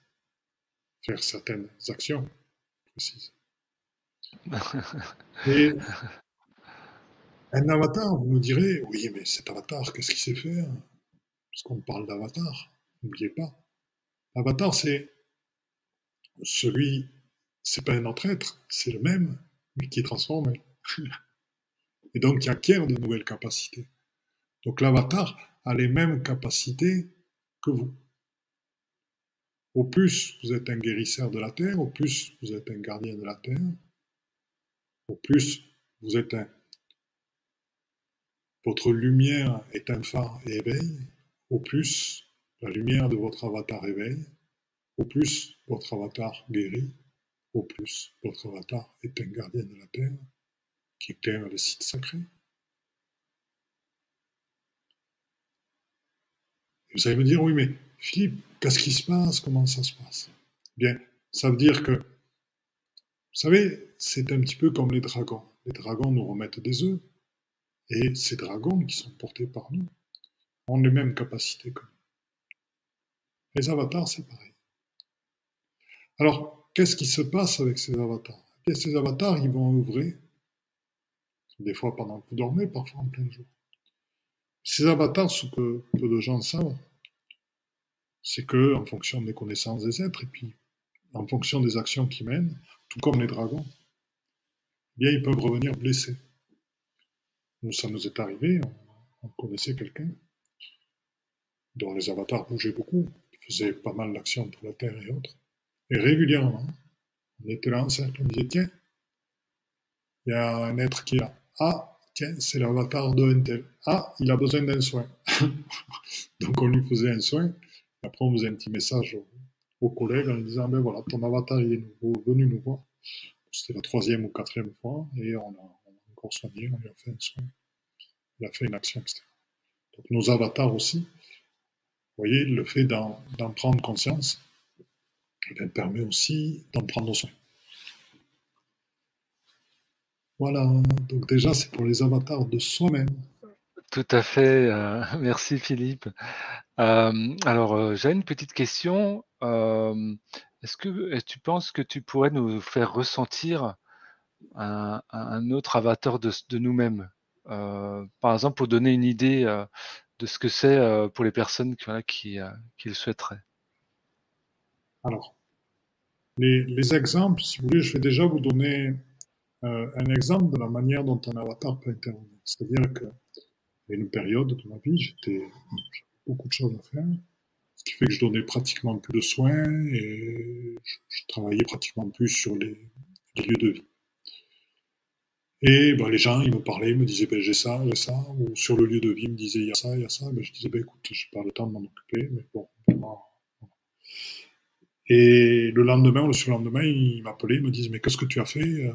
S1: faire certaines actions précises. Et un avatar, vous me direz, oui, mais cet avatar, qu'est-ce qu'il sait faire? Parce qu'on parle d'avatar, n'oubliez pas. L'avatar, c'est celui, c'est pas un autre être, c'est le même, mais qui est transformé. Et donc qui acquiert de nouvelles capacités. Donc l'avatar a les mêmes capacités que vous. Au plus vous êtes un guérisseur de la terre, au plus vous êtes un gardien de la terre, au plus vous êtes un. Votre lumière est un phare et éveille, au plus la lumière de votre avatar éveille, au plus votre avatar guérit, au plus votre avatar est un gardien de la terre qui éclaire le site sacré. vous allez me dire, oui, mais Philippe, qu'est-ce qui se passe? Comment ça se passe? Bien, ça veut dire que, vous savez, c'est un petit peu comme les dragons. Les dragons nous remettent des œufs, et ces dragons qui sont portés par nous ont les mêmes capacités que nous. Les avatars, c'est pareil. Alors, qu'est-ce qui se passe avec ces avatars? Eh Ces avatars, ils vont œuvrer, des fois pendant que vous dormez, parfois en plein jour. Ces avatars, ce que peu de gens savent, c'est que, en fonction des connaissances des êtres, et puis en fonction des actions qu'ils mènent, tout comme les dragons, eh bien, ils peuvent revenir blessés. Nous, ça nous est arrivé, on, connaissait quelqu'un dont les avatars bougeaient beaucoup, faisait pas mal d'actions pour la Terre et autres. Et régulièrement, on était là en cercle, on disait, tiens, il y a un être qui est là. Ah, tiens, c'est l'avatar de Intel. Ah, il a besoin d'un soin. Donc on lui faisait un soin, après, on faisait un petit message aux, collègues en lui disant, ben voilà, ton avatar est venu nous voir. C'était la troisième ou quatrième fois, et on a, encore soigné, on lui a fait un soin. Il a fait une action, etc. Donc nos avatars aussi, voyez, le fait d'en prendre conscience, eh permet aussi d'en prendre soin. Voilà, donc déjà c'est pour les avatars de soi-même.
S2: Tout à fait, euh, merci Philippe. Euh, alors, euh, j'ai une petite question. est-ce que tu penses que tu pourrais nous faire ressentir un, autre avatar de, nous-mêmes? par exemple, pour donner une idée de ce que c'est pour les personnes qui, qui, le souhaiteraient.
S1: Alors, les, les, exemples, si vous voulez, je vais déjà vous donner un exemple de la manière dont un avatar peut intervenir. C'est-à-dire que y a une période de ma vie, j'étais beaucoup de choses à faire, ce qui fait que je donnais pratiquement plus de soins et je, travaillais pratiquement plus sur les, lieux de vie. Et ben, les gens, ils me parlaient, ils me disaient ben, j'ai ça, j'ai ça, ou sur le lieu de vie, ils me disaient il y a ça, il y a ça. Ben, je disais ben, écoute, j'ai pas le temps de m'en occuper, mais bon, Et le lendemain ou le surlendemain, ils m'appelaient, ils me disent mais qu'est-ce que tu as fait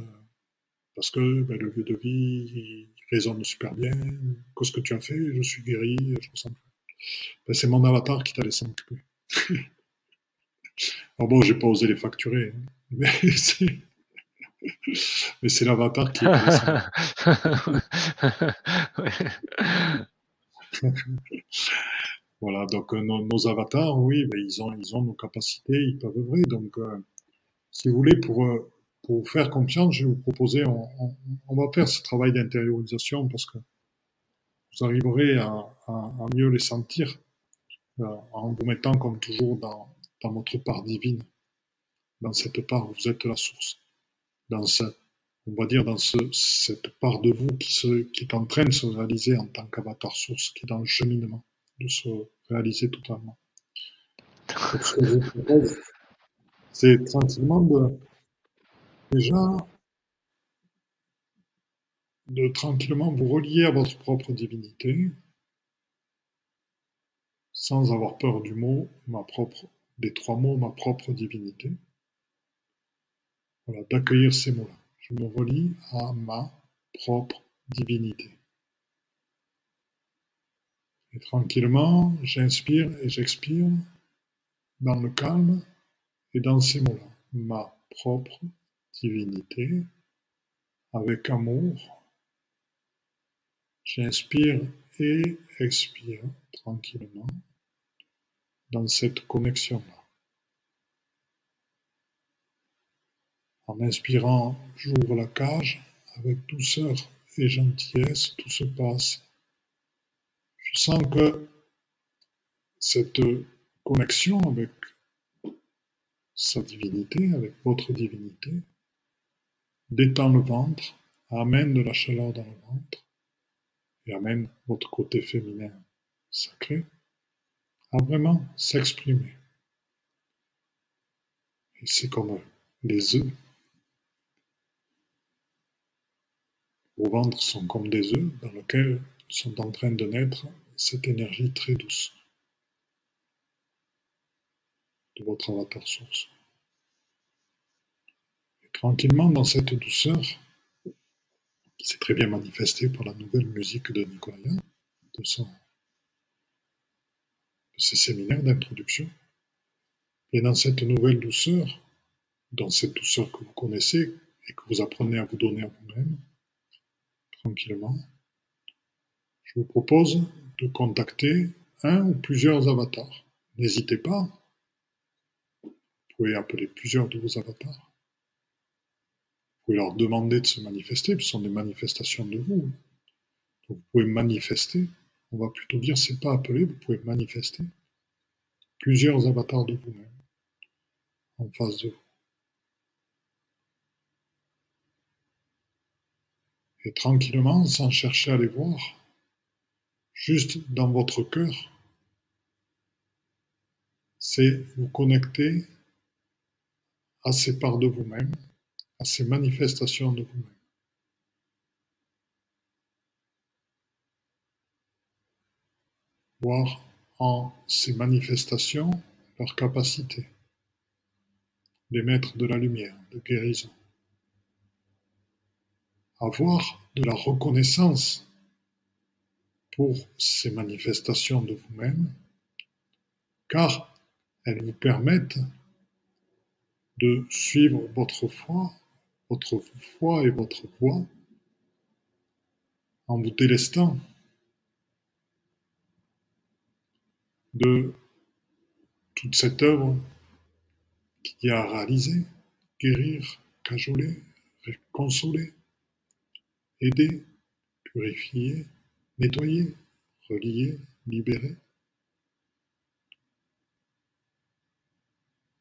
S1: Parce que ben, le lieu de vie, résonne super bien. Qu'est-ce que tu as fait Je suis guéri, je ressens ben, c'est mon avatar qui t'a laissé m'occuper. Alors bon, j'ai pas osé les facturer, hein. mais c'est. Mais c'est l'avatar qui est voilà, donc euh, nos, avatars, oui, ben, ils, ont, ils ont nos capacités, ils peuvent œuvrer. Donc, euh, si vous voulez, pour, euh, pour vous faire confiance, je vais vous proposer, on, va faire ce travail d'intériorisation parce que vous arriverez à, mieux les sentir en vous mettant comme toujours dans, dans votre part divine, dans cette part où vous êtes la source, dans ce, on va dire dans ce, cette part de vous qui, se, qui est en train de se réaliser en tant qu'avatar source, qui est dans le cheminement de se réaliser totalement. C'est tranquillement de, déjà de tranquillement vous relier à votre propre divinité sans avoir peur du mot, ma propre, des trois mots, ma propre divinité. D'accueillir ces mots-là. Je me relie à ma propre divinité. Et tranquillement, j'inspire et j'expire dans le calme et dans ces mots-là. Ma propre divinité, avec amour, j'inspire et expire tranquillement dans cette connexion-là. En inspirant, j'ouvre la cage avec douceur et gentillesse, tout se passe. Je sens que cette connexion avec sa divinité, avec votre divinité, détend le ventre, amène de la chaleur dans le ventre et amène votre côté féminin sacré à vraiment s'exprimer. Et c'est comme les œufs. Vos ventres sont comme des œufs dans lesquels sont en train de naître cette énergie très douce de votre avatar source. Et tranquillement, dans cette douceur, qui s'est très bien manifestée par la nouvelle musique de Nicolas, de, son, de ses séminaires d'introduction, et dans cette nouvelle douceur, dans cette douceur que vous connaissez et que vous apprenez à vous donner à vous-même, tranquillement, je vous propose de contacter un ou plusieurs avatars. N'hésitez pas. Vous pouvez appeler plusieurs de vos avatars. Vous pouvez leur demander de se manifester, ce sont des manifestations de vous. Vous pouvez manifester. On va plutôt dire c'est pas appeler, vous pouvez manifester plusieurs avatars de vous-même en face de vous. Et tranquillement, sans chercher à les voir, juste dans votre cœur, c'est vous connecter à ces parts de vous-même, à ces manifestations de vous-même. Voir en ces manifestations leur capacité les maîtres de la lumière, de guérison. Avoir de la reconnaissance pour ces manifestations de vous-même, car elles vous permettent de suivre votre foi, votre foi et votre voix en vous délestant de toute cette œuvre qui a réalisé, guérir, cajoler, consoler, aider, purifier, nettoyer, relier, libérer.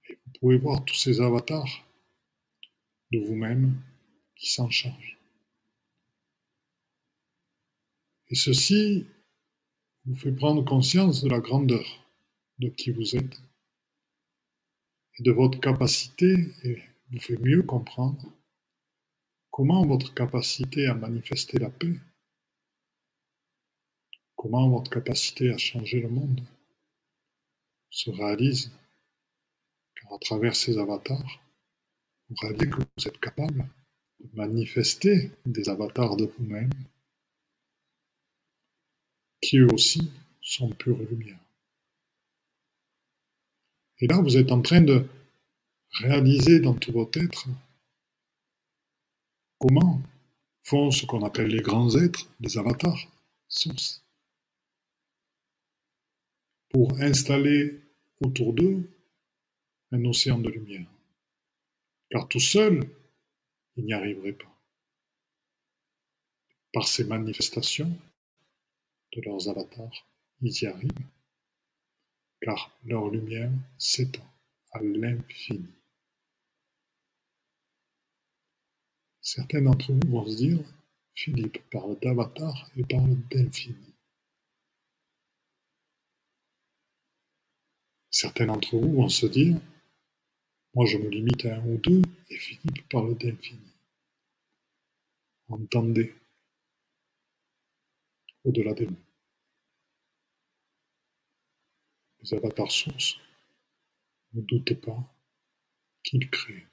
S1: Et vous pouvez voir tous ces avatars de vous-même qui s'en chargent. Et ceci vous fait prendre conscience de la grandeur de qui vous êtes et de votre capacité et vous fait mieux comprendre comment votre capacité à manifester la paix, comment votre capacité à changer le monde se réalise, car à travers ces avatars, vous réalisez que vous êtes capable de manifester des avatars de vous-même qui eux aussi sont pure lumière. Et là, vous êtes en train de réaliser dans tout votre être comment font ce qu'on appelle les grands êtres, les avatars, pour installer autour d'eux un océan de lumière. Car tout seul, ils n'y arriveraient pas. Par ces manifestations de leurs avatars, ils y arrivent car leur lumière s'étend à l'infini. Certains d'entre vous vont se dire, Philippe parle d'avatar et parle d'infini. Certains d'entre vous vont se dire, moi je me limite à un ou deux et Philippe parle d'infini. Entendez, au-delà des mots. les avatars sources, ne doutez pas qu'ils créent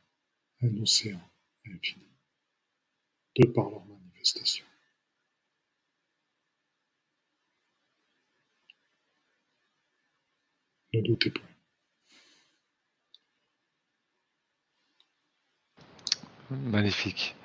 S1: un océan infini de par leur manifestation. Ne doutez pas.
S2: Magnifique.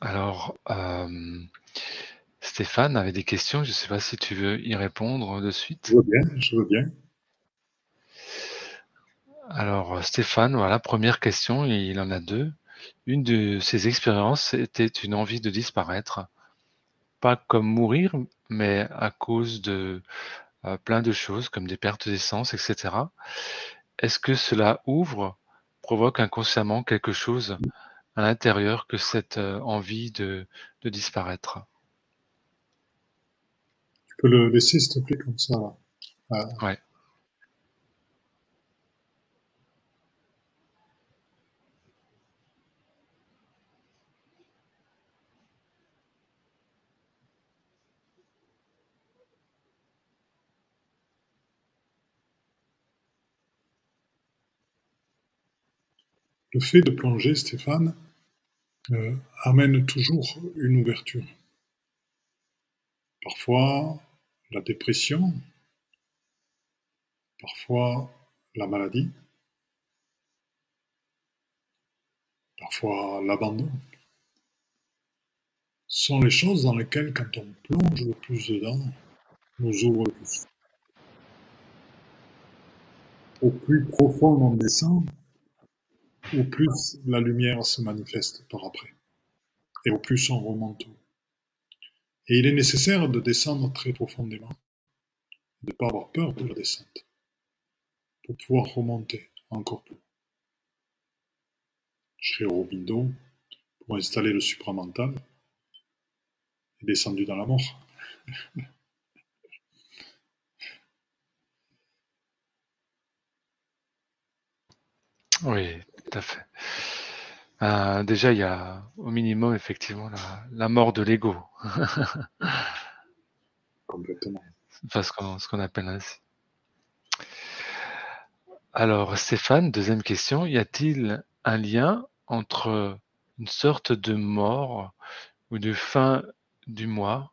S2: Alors, euh, Stéphane avait des questions. Je ne sais pas si tu veux y répondre de suite.
S1: Je veux bien, je veux bien.
S2: Alors Stéphane, voilà, première question, il en a deux. Une de ses expériences était une envie de disparaître, pas comme mourir, mais à cause de euh, plein de choses comme des pertes d'essence, etc. Est-ce que cela ouvre, provoque inconsciemment quelque chose à l'intérieur que cette euh, envie de, de disparaître?
S1: Peux le laisser, s'il te plaît, comme ça. Là.
S2: Ah. Ouais.
S1: Le fait de plonger, Stéphane, euh, amène toujours une ouverture. Parfois la dépression, parfois la maladie, parfois l'abandon, sont les choses dans lesquelles, quand on plonge le plus dedans, nous ouvre le. Au plus profond on descend, au plus la lumière se manifeste par après, et au plus on remonte. Et il est nécessaire de descendre très profondément, de ne pas avoir peur de la descente, pour pouvoir remonter encore plus. Robindo, pour installer le supramental, est descendu dans la mort.
S2: Oui, tout à fait. Euh, déjà, il y a au minimum effectivement la, mort de l'ego.
S1: Complètement.
S2: Enfin, ce qu'on appelle ainsi. Alors, Stéphane, deuxième question. Y a-t-il un lien entre une sorte de mort ou de fin du mois,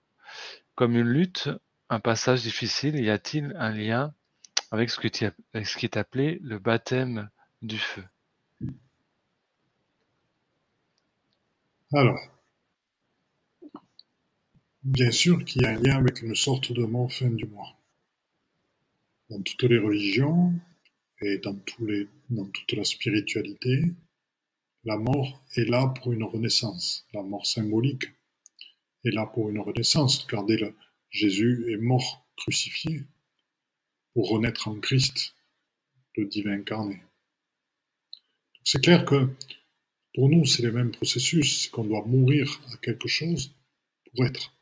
S2: comme une lutte, un passage difficile Y a-t-il un lien avec ce, qui est appelé le baptême du feu?
S1: Alors, bien sûr qu'il y a un lien avec une sorte de mort fin du mois. Dans toutes les religions et dans, toute la spiritualité, la mort est là pour une renaissance. La mort symbolique est là pour une renaissance. Regardez, Jésus est mort crucifié pour renaître en Christ, le divin incarné. C'est clair que pour nous, c'est le même processus, c'est qu'on doit mourir à quelque chose pour être.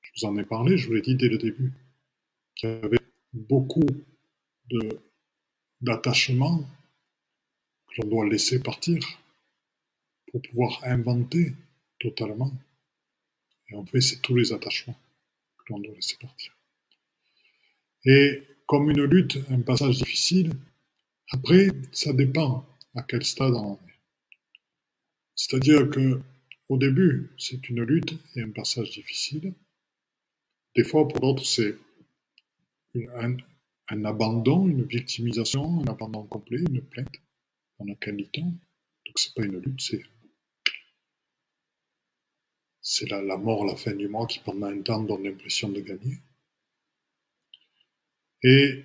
S1: Je vous en ai parlé, je vous l'ai dit dès le début, qu'il y avait beaucoup d'attachements que l'on doit laisser partir pour pouvoir inventer totalement. Et en fait, c'est tous les attachements que l'on doit laisser partir. Et comme une lutte, un passage difficile, après, ça dépend à quel stade on est. C'est-à-dire que au début, c'est une lutte et un passage difficile. Des fois, pour d'autres, c'est un, abandon, une victimisation, un abandon complet, une plainte dans laquelle il tombe. Donc, c'est pas une lutte, c'est c'est la, la, mort, la fin du mois qui pendant un temps donne l'impression de gagner. Et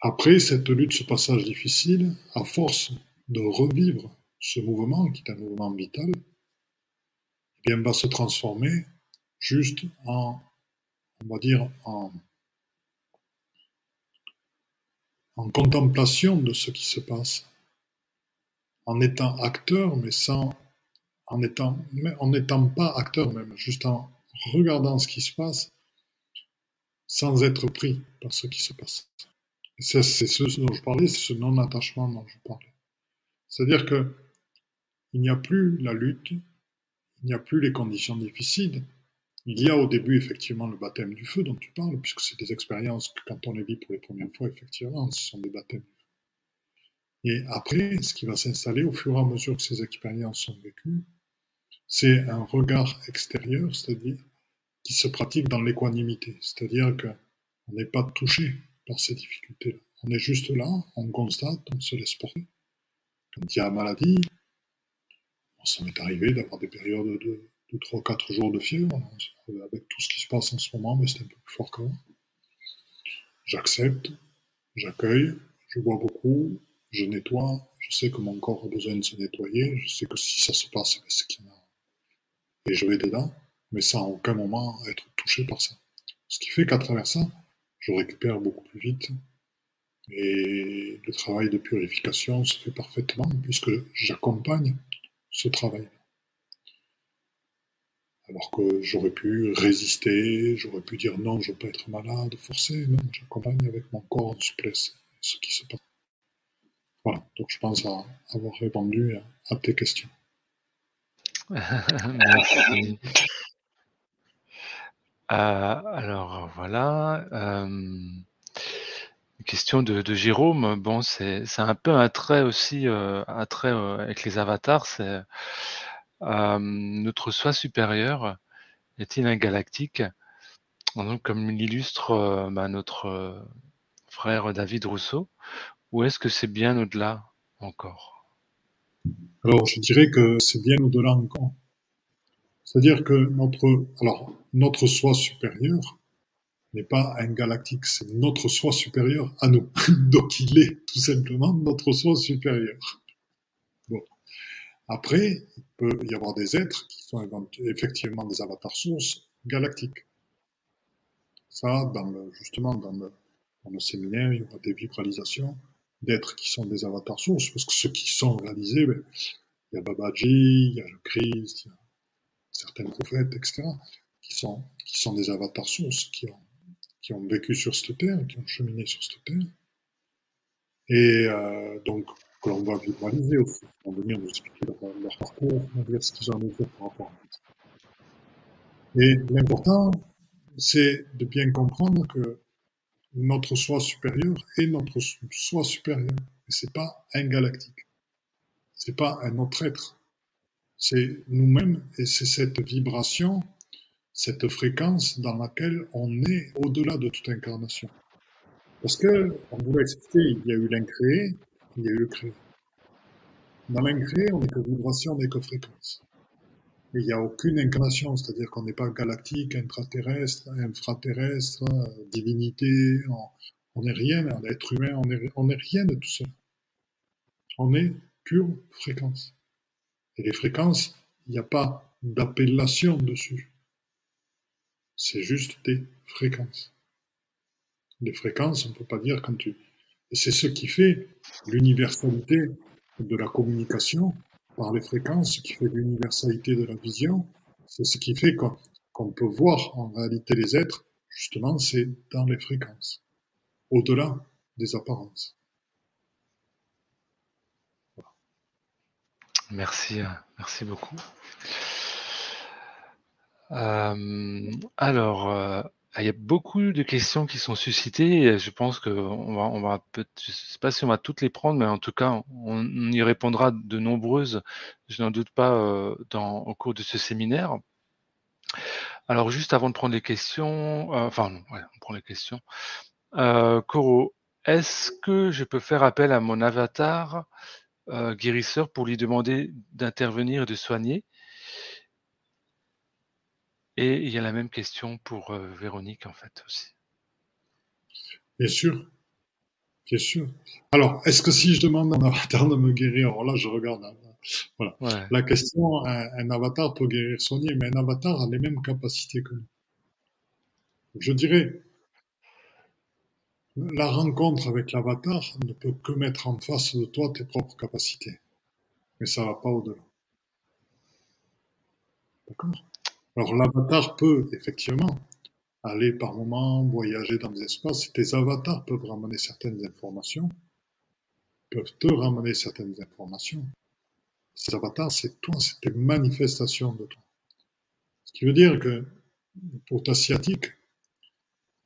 S1: après cette lutte, ce passage difficile, à force de revivre ce mouvement, qui est un mouvement vital, eh bien, va se transformer juste en, on va dire, en, contemplation de ce qui se passe, en étant acteur, mais sans, en étant, en n'étant pas acteur même, juste en regardant ce qui se passe, sans être pris par ce qui se passe c'est ce dont je parlais, c'est ce non-attachement dont je parlais. C'est-à-dire que il n'y a plus la lutte, il n'y a plus les conditions difficiles. Il y a au début effectivement le baptême du feu dont tu parles, puisque c'est des expériences que quand on les vit pour les premières fois, effectivement, ce sont des baptêmes. Et après, ce qui va s'installer au fur et à mesure que ces expériences sont vécues, c'est un regard extérieur, c'est-à-dire qui se pratique dans l'équanimité, c'est-à-dire qu'on n'est pas touché ces difficultés-là. On est juste là, on constate, on se laisse porter. Quand il y a maladie, ça m'est arrivé d'avoir des périodes de, de 3-4 jours de fièvre. Avec tout ce qui se passe en ce moment, mais c'est un peu plus fort qu'avant. J'accepte, j'accueille, je bois beaucoup, je nettoie, je sais que mon corps a besoin de se nettoyer, je sais que si ça se passe, c'est qu'il y en a. Et je vais dedans, mais sans aucun moment être touché par ça. Ce qui fait qu'à travers ça, je récupère beaucoup plus vite. Et le travail de purification se fait parfaitement puisque j'accompagne ce travail. Alors que j'aurais pu résister, j'aurais pu dire non, je ne veux pas être malade, forcer. Non, j'accompagne avec mon corps en souplesse ce qui se passe. Voilà, donc je pense avoir répondu à, tes questions.
S2: Merci. Euh, alors voilà. Euh, question de, Jérôme. Bon, c'est un peu un trait aussi, un trait avec les avatars. C'est notre soi supérieur est-il un galactique? Donc, comme l'illustre bah, notre frère David Rousseau, ou est-ce que c'est bien au-delà encore?
S1: Alors, je dirais que c'est bien au-delà encore. C'est-à-dire que notre, alors, notre soi supérieur n'est pas un galactique, c'est notre soi supérieur à nous. Donc, il est tout simplement notre soi supérieur. Bon. Après, il peut y avoir des êtres qui sont effectivement des avatars sources galactiques. Ça, dans le, justement, dans le, dans le séminaire, il y aura des vibralisations d'êtres qui sont des avatars sources, parce que ceux qui sont réalisés, ben, il y a Babaji, il y a le Christ, il y a certains prophètes, etc., qui sont, qui sont des avatars sources, qui ont, qui ont vécu sur cette terre, qui ont cheminé sur cette terre, et euh, donc que l'on va visualiser aussi, on va venir nous expliquer leur, parcours, on dire ce qu'ils ont fait par rapport à ça. Et l'important, c'est de bien comprendre que notre soi supérieur est notre soi supérieur. Et c'est pas un galactique. C'est pas un autre être. C'est nous-mêmes et c'est cette vibration, cette fréquence dans laquelle on est au-delà de toute incarnation. Parce que, on vous l'a expliqué, il y a eu l'incréé, il y a eu le créé. Dans l'incréé, on n'est que vibration, on n'est que fréquence il n'y a aucune incarnation, c'est-à-dire qu'on n'est pas galactique, intraterrestre, infraterrestre, divinité, on n'est rien, on est être humain, on n'est rien de tout ça. On est pure fréquence. Et les fréquences, il n'y a pas d'appellation dessus. C'est juste des fréquences. Les fréquences, on ne peut pas dire quand tu... Et c'est ce qui fait l'universalité de la communication, par les fréquences, ce qui fait l'universalité de la vision, c'est ce qui fait qu'on peut voir en réalité les êtres, justement, c'est dans les fréquences, au-delà des apparences.
S2: Merci, merci beaucoup. Euh, alors, euh, il y a beaucoup de questions qui sont suscitées. je pense qu'on va, on va peut je ne sais pas si on va toutes les prendre, mais en tout cas, on, y répondra de nombreuses, je n'en doute pas, euh, au cours de ce séminaire. Alors, juste avant de prendre les questions, euh, enfin, ouais, on prend les questions. Euh, Coro, est-ce que je peux faire appel à mon avatar euh, guérisseur pour lui demander d'intervenir et de soigner et il y a la même question pour euh, Véronique, en fait, aussi.
S1: Bien sûr. Bien sûr. Alors, est-ce que si je demande à un avatar de me guérir, alors là, je regarde. Hein, voilà. La question, un, avatar peut guérir soigner, mais un avatar a les mêmes capacités que nous. Je dirais, la rencontre avec l'avatar ne peut que mettre en face de toi tes propres capacités. Mais ça va pas au-delà. D'accord? Alors l'avatar peut effectivement aller par moments, voyager dans des espaces, tes avatars peuvent ramener certaines informations, peuvent te ramener certaines informations. Ces avatars, c'est toi, c'est tes manifestations de toi. Ce qui veut dire que pour ta sciatique,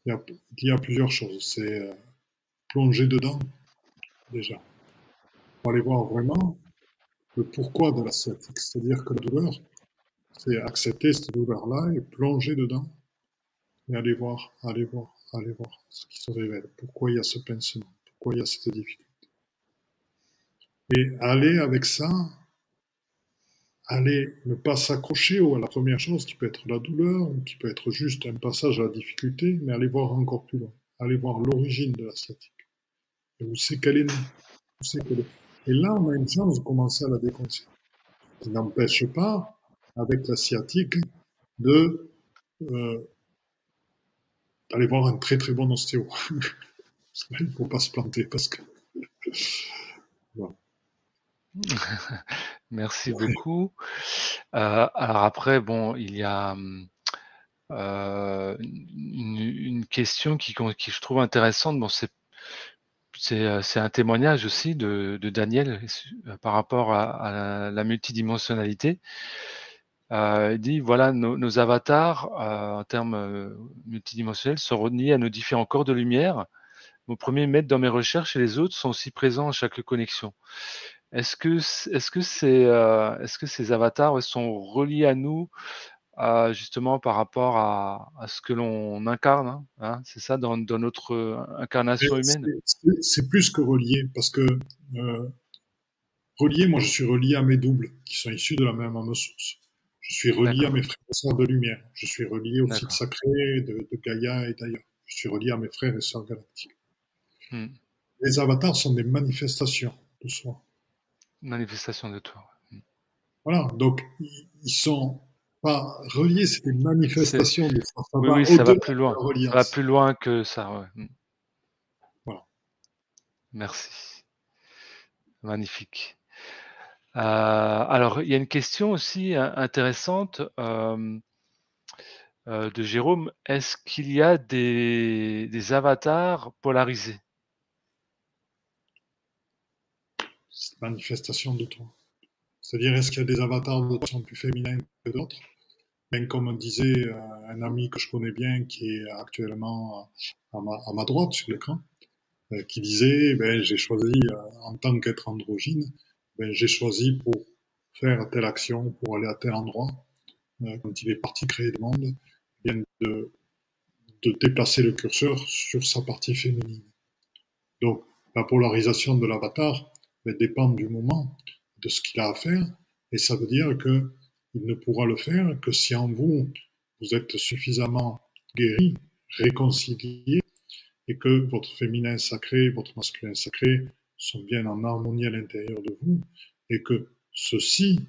S1: il y a, plusieurs choses. C'est euh, plonger dedans, déjà. Pour aller voir vraiment le pourquoi de la sciatique. C'est-à-dire que la douleur, c'est accepter cette douleur-là et plonger dedans et aller voir, aller voir, aller voir ce qui se révèle. Pourquoi il y a ce pincement? Pourquoi il y a cette difficulté? Et aller avec ça, aller ne pas s'accrocher à la première chose qui peut être la douleur ou qui peut être juste un passage à la difficulté, mais aller voir encore plus loin, aller voir l'origine de la sciatique. Et où c'est qu'elle est. Et là, on a une chance de commencer à la déconstruire. Ce qui n'empêche pas, avec la sciatique, de euh, d'aller voir un très très bon ostéo. Il ne faut pas se planter parce que.
S2: Merci beaucoup. Euh, alors après, bon, il y a euh, une, question qui, qui, je trouve intéressante. Bon, c'est c'est un témoignage aussi de, de Daniel par rapport à, la, multidimensionnalité. il dit voilà, nos, nos avatars en termes multidimensionnels sont reliés à nos différents corps de lumière mon premier maître dans mes recherches et les autres sont aussi présents à chaque connexion. Est-ce que, est-ce que, c'est, euh, est-ce que ces avatars sont reliés à nous euh, justement par rapport à, à ce que l'on incarne hein, hein C'est ça dans, dans, notre incarnation humaine?
S1: c'est, plus que relié parce que euh, relié, moi je suis relié à mes doubles qui sont issus de la même âme source. Je suis relié à mes frères et sœurs de lumière. Je suis relié au cycle sacré de, de Gaïa et d'ailleurs. Je suis relié à mes frères et sœurs galactiques. Hmm. Les avatars sont des manifestations de soi.
S2: Manifestations de toi.
S1: Voilà, donc ils sont pas reliés, c'est des manifestations de.
S2: Ça oui, oui, ça va plus loin. Ça va plus loin que ça. Hmm. Voilà. Merci. Magnifique. Euh, alors, il y a une question aussi euh, intéressante. Euh, de Jérôme, est-ce qu'il y a des avatars polarisés?
S1: Manifestation de toi. C'est-à-dire, est-ce qu'il y a des avatars qui sont plus féminins que d'autres? Bien comme disait euh, un ami que je connais bien, qui est actuellement à ma, droite sur l'écran, euh, qui disait, ben, j'ai choisi, euh, en tant qu'être androgyne, ben, j'ai choisi pour faire telle action, pour aller à tel endroit, quand il est parti créer le monde, de déplacer le curseur sur sa partie féminine. Donc, la polarisation de l'avatar, dépend du moment, de ce qu'il a à faire, et ça veut dire que il ne pourra le faire que si en vous, vous êtes suffisamment guéri, réconcilié, et que votre féminin sacré, votre masculin sacré sont bien en harmonie à l'intérieur de vous, et que ceci,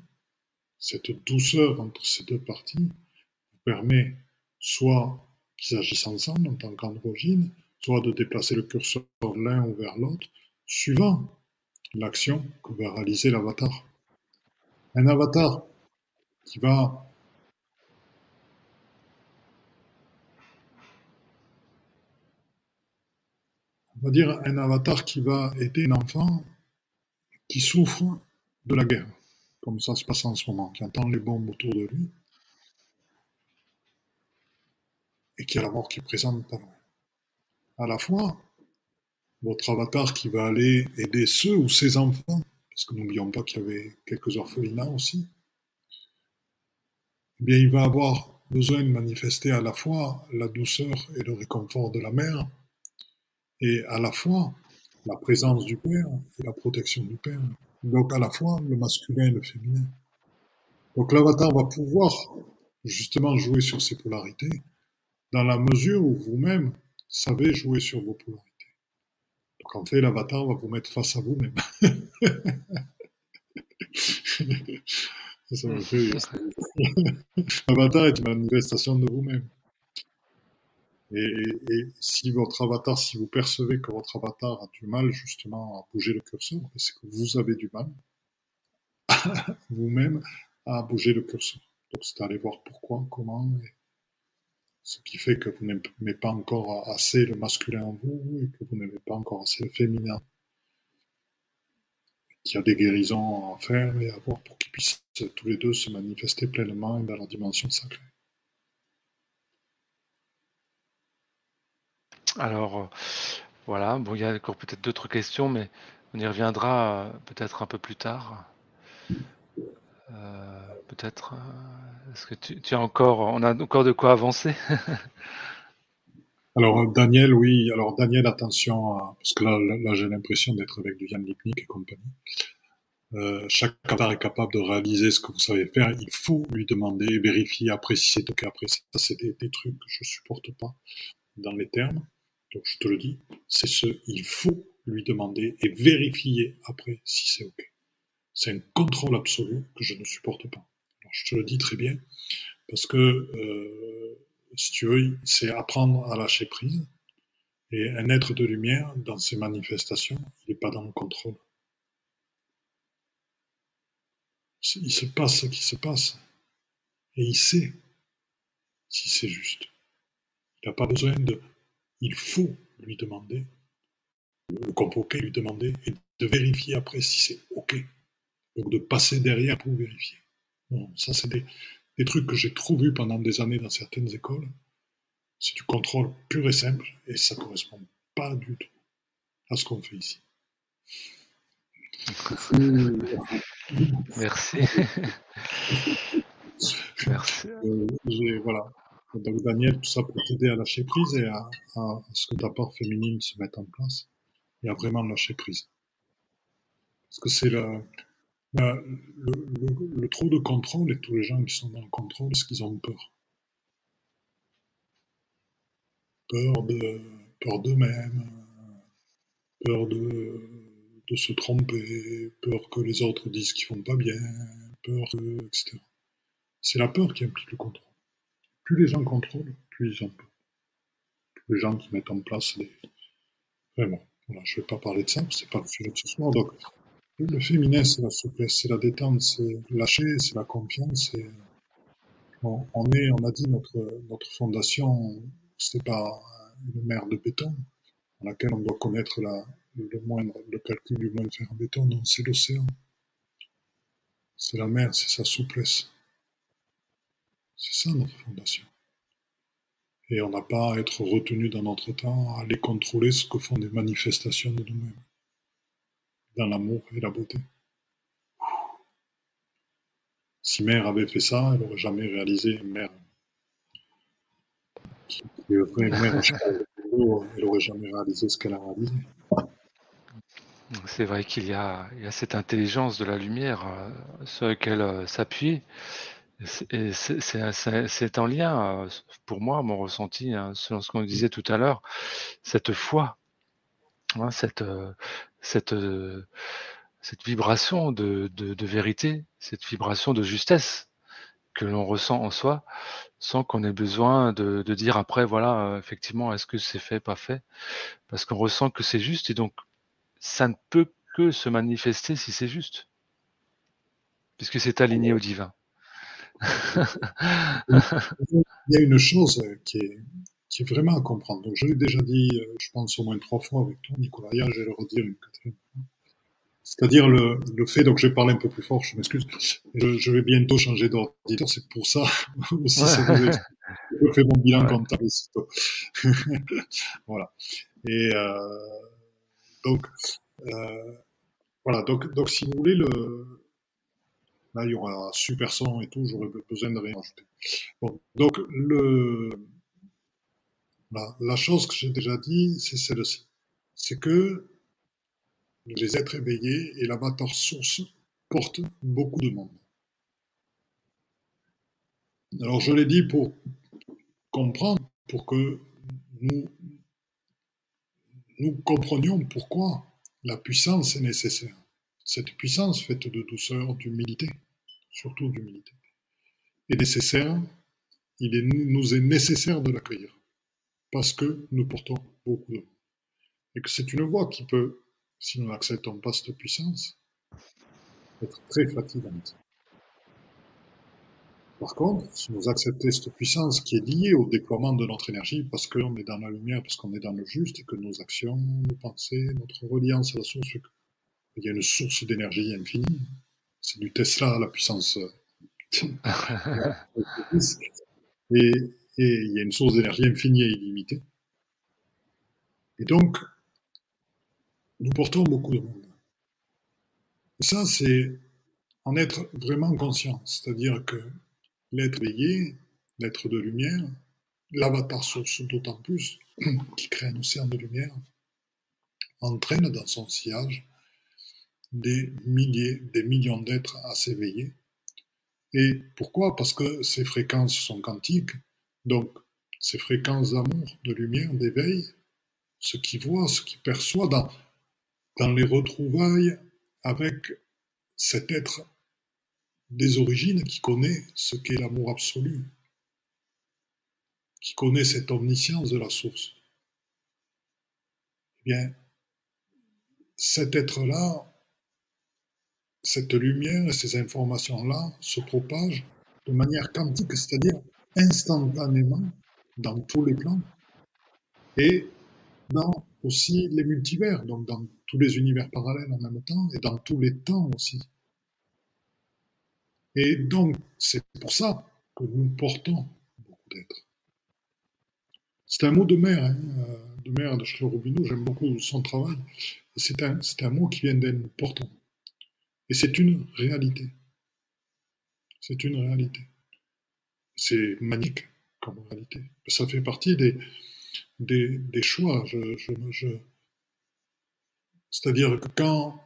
S1: cette douceur entre ces deux parties, vous permet soit qu'ils agissent ensemble en tant qu'androgyne, soit de déplacer le curseur l'un ou vers l'autre, suivant l'action que va réaliser l'avatar. Un avatar qui va on va dire un avatar qui va aider un enfant qui souffre de la guerre, comme ça se passe en ce moment, qui entend les bombes autour de lui et qui a la mort qui présente pas loin. À la fois, votre avatar qui va aller aider ceux ou ses enfants, parce que n'oublions pas qu'il y avait quelques orphelinats aussi, eh il va avoir besoin de manifester à la fois la douceur et le réconfort de la mère, et à la fois la présence du père et la protection du père. Donc à la fois le masculin et le féminin. Donc l'avatar va pouvoir justement jouer sur ces polarités dans la mesure où vous-même savez jouer sur vos polarités. Donc en fait, l'avatar va vous mettre face à vous-même. L'avatar est une manifestation de vous-même. Et, si votre avatar, si vous percevez que votre avatar a du mal justement à bouger le curseur, c'est que vous avez du mal vous-même à bouger le curseur. Donc c'est aller voir pourquoi, comment, ce qui fait que vous n'aimez pas encore assez le masculin en vous et que vous n'aimez pas encore assez le féminin. Qu'il y a des guérisons à faire et à voir pour qu'ils puissent tous les deux se manifester pleinement dans leur dimension sacrée.
S2: Alors, euh, voilà, bon, il y a encore peut-être d'autres questions, mais on y reviendra euh, peut-être un peu plus tard. Euh, peut-être. Est-ce que tu, as encore, on a encore de quoi avancer?
S1: Alors Daniel, oui. Alors Daniel, attention, parce que là, là, j'ai l'impression d'être avec du Yann Lipnik et compagnie. Euh, chaque avatar est capable de réaliser ce que vous savez faire. Il faut lui demander, vérifier après si c'est ok. Après, ça, c'est des, des, trucs que je supporte pas dans les termes. Donc je te le dis, c'est ce il faut lui demander et vérifier après si c'est OK. C'est un contrôle absolu que je ne supporte pas. Je te le dis très bien, parce que, euh, si tu veux, c'est apprendre à lâcher prise. Et un être de lumière, dans ses manifestations, il n'est pas dans le contrôle. Il se passe ce qui se passe. Et il sait si c'est juste. Il n'a pas besoin de... Il faut lui demander, le convoquer, lui demander, et de vérifier après si c'est OK. Donc de passer derrière pour vérifier. Non, ça c'est des, des trucs que j'ai trop vus pendant des années dans certaines écoles. C'est du contrôle pur et simple, et ça correspond pas du tout à ce qu'on fait ici.
S2: Merci. Merci.
S1: Euh, voilà. Donc Daniel, tout ça pour t'aider à lâcher prise et à, ce que ta part féminine se mette en place et à vraiment lâcher prise. Parce que c'est le, le, le, trop de contrôle et tous les gens qui sont dans le contrôle, ce qu'ils ont peur. Peur de peur d'eux-mêmes, peur de, se tromper, peur que les autres disent qu'ils font pas bien, peur, etc. C'est la peur qui implique le contrôle. Plus les gens contrôlent, plus ils ont peur. Plus les gens qui mettent en place les... Vraiment, je ne vais pas parler de ça, c'est pas le sujet de ce soir. Donc, le féminin, c'est la souplesse, c'est la détente, c'est lâcher, c'est la confiance. On, est, on a dit, notre, notre fondation, c'est pas une mer de béton, dans laquelle on doit connaître le moindre, le calcul du moindre fer en béton, non, c'est l'océan. C'est la mer, c'est sa souplesse. C'est ça notre fondation. Et on n'a pas à être retenu dans notre temps à aller contrôler ce que font des manifestations de nous-mêmes, dans l'amour et la beauté. Si Mère avait fait ça, elle n'aurait jamais réalisé Mère. Ce qu'elle a réalisé.
S2: C'est vrai qu'il y, a, cette intelligence de la lumière euh, sur laquelle euh, s'appuyer. C'est en lien, euh, pour moi, mon ressenti, hein, selon ce qu'on disait tout à l'heure, cette foi, hein, cette, cette, cette vibration de, de, vérité, cette vibration de justesse que l'on ressent en soi, sans qu'on ait besoin de, de, dire après, voilà, effectivement, est-ce que c'est fait, pas fait, parce qu'on ressent que c'est juste, et donc ça ne peut que se manifester si c'est juste, puisque c'est aligné au divin.
S1: Il y a une chose qui est, qui est vraiment à comprendre. Donc, je l'ai déjà dit, euh, je pense au moins trois fois avec toi, Nicolas. Hier, je vais le redire une quatrième fois. C'est-à-dire le, le, fait, donc je vais parler un peu plus fort, je m'excuse, je, vais bientôt changer d'auditeur, c'est pour ça aussi, je fais mon bilan comptable aussitôt. voilà. Et euh, donc, euh, voilà, donc, donc si vous voulez, le, là il y aura super son et tout, j'aurais besoin de rien ajouter. Bon, donc le, la, la chose que j'ai déjà dit, c'est celle-ci. C'est que les êtres éveillés et l'avatar source portent beaucoup de monde. Alors je l'ai dit pour comprendre, pour que nous nous comprenions pourquoi la puissance est nécessaire. Cette puissance faite de douceur, d'humilité, surtout d'humilité, est nécessaire, il nous est nécessaire de l'accueillir, parce que nous portons beaucoup de Et que c'est une voie qui peut, si nous n'acceptons pas cette puissance, être très fatigante. Par contre, si nous acceptons cette puissance qui est liée au déploiement de notre énergie, parce qu'on est dans la lumière, parce qu'on est dans le juste, et que nos actions, nos pensées, notre reliance à la source, il y a une source d'énergie infinie. C'est du Tesla, la puissance. et, et il y a une source d'énergie infinie et illimitée. Et donc, nous portons beaucoup de monde. Et ça, c'est en être vraiment conscient. C'est-à-dire que l'être veillé, l'être de lumière, l'avatar source d'autant plus, qui crée un océan de lumière, entraîne dans son sillage des milliers, des millions d'êtres à s'éveiller. Et pourquoi? Parce que ces fréquences sont quantiques, donc ces fréquences d'amour, de lumière, d'éveil, ce qui voit, ce qui perçoit dans, dans les retrouvailles avec cet être des origines qui connaît ce qu'est l'amour absolu, qui connaît cette omniscience de la source. Eh bien, cet être-là, cette lumière et ces informations-là se propagent de manière quantique, c'est-à-dire instantanément dans tous les plans et dans aussi les multivers, donc dans tous les univers parallèles en même temps et dans tous les temps aussi. Et donc, c'est pour ça que nous portons beaucoup d'êtres. C'est un mot de mère, hein, euh, de mère de Charles Robineau, j'aime beaucoup son travail. C'est un, un mot qui vient d'elle, nous portons. Et c'est une réalité. C'est une réalité. C'est magnifique comme réalité. Ça fait partie des, choix. C'est-à-dire que quand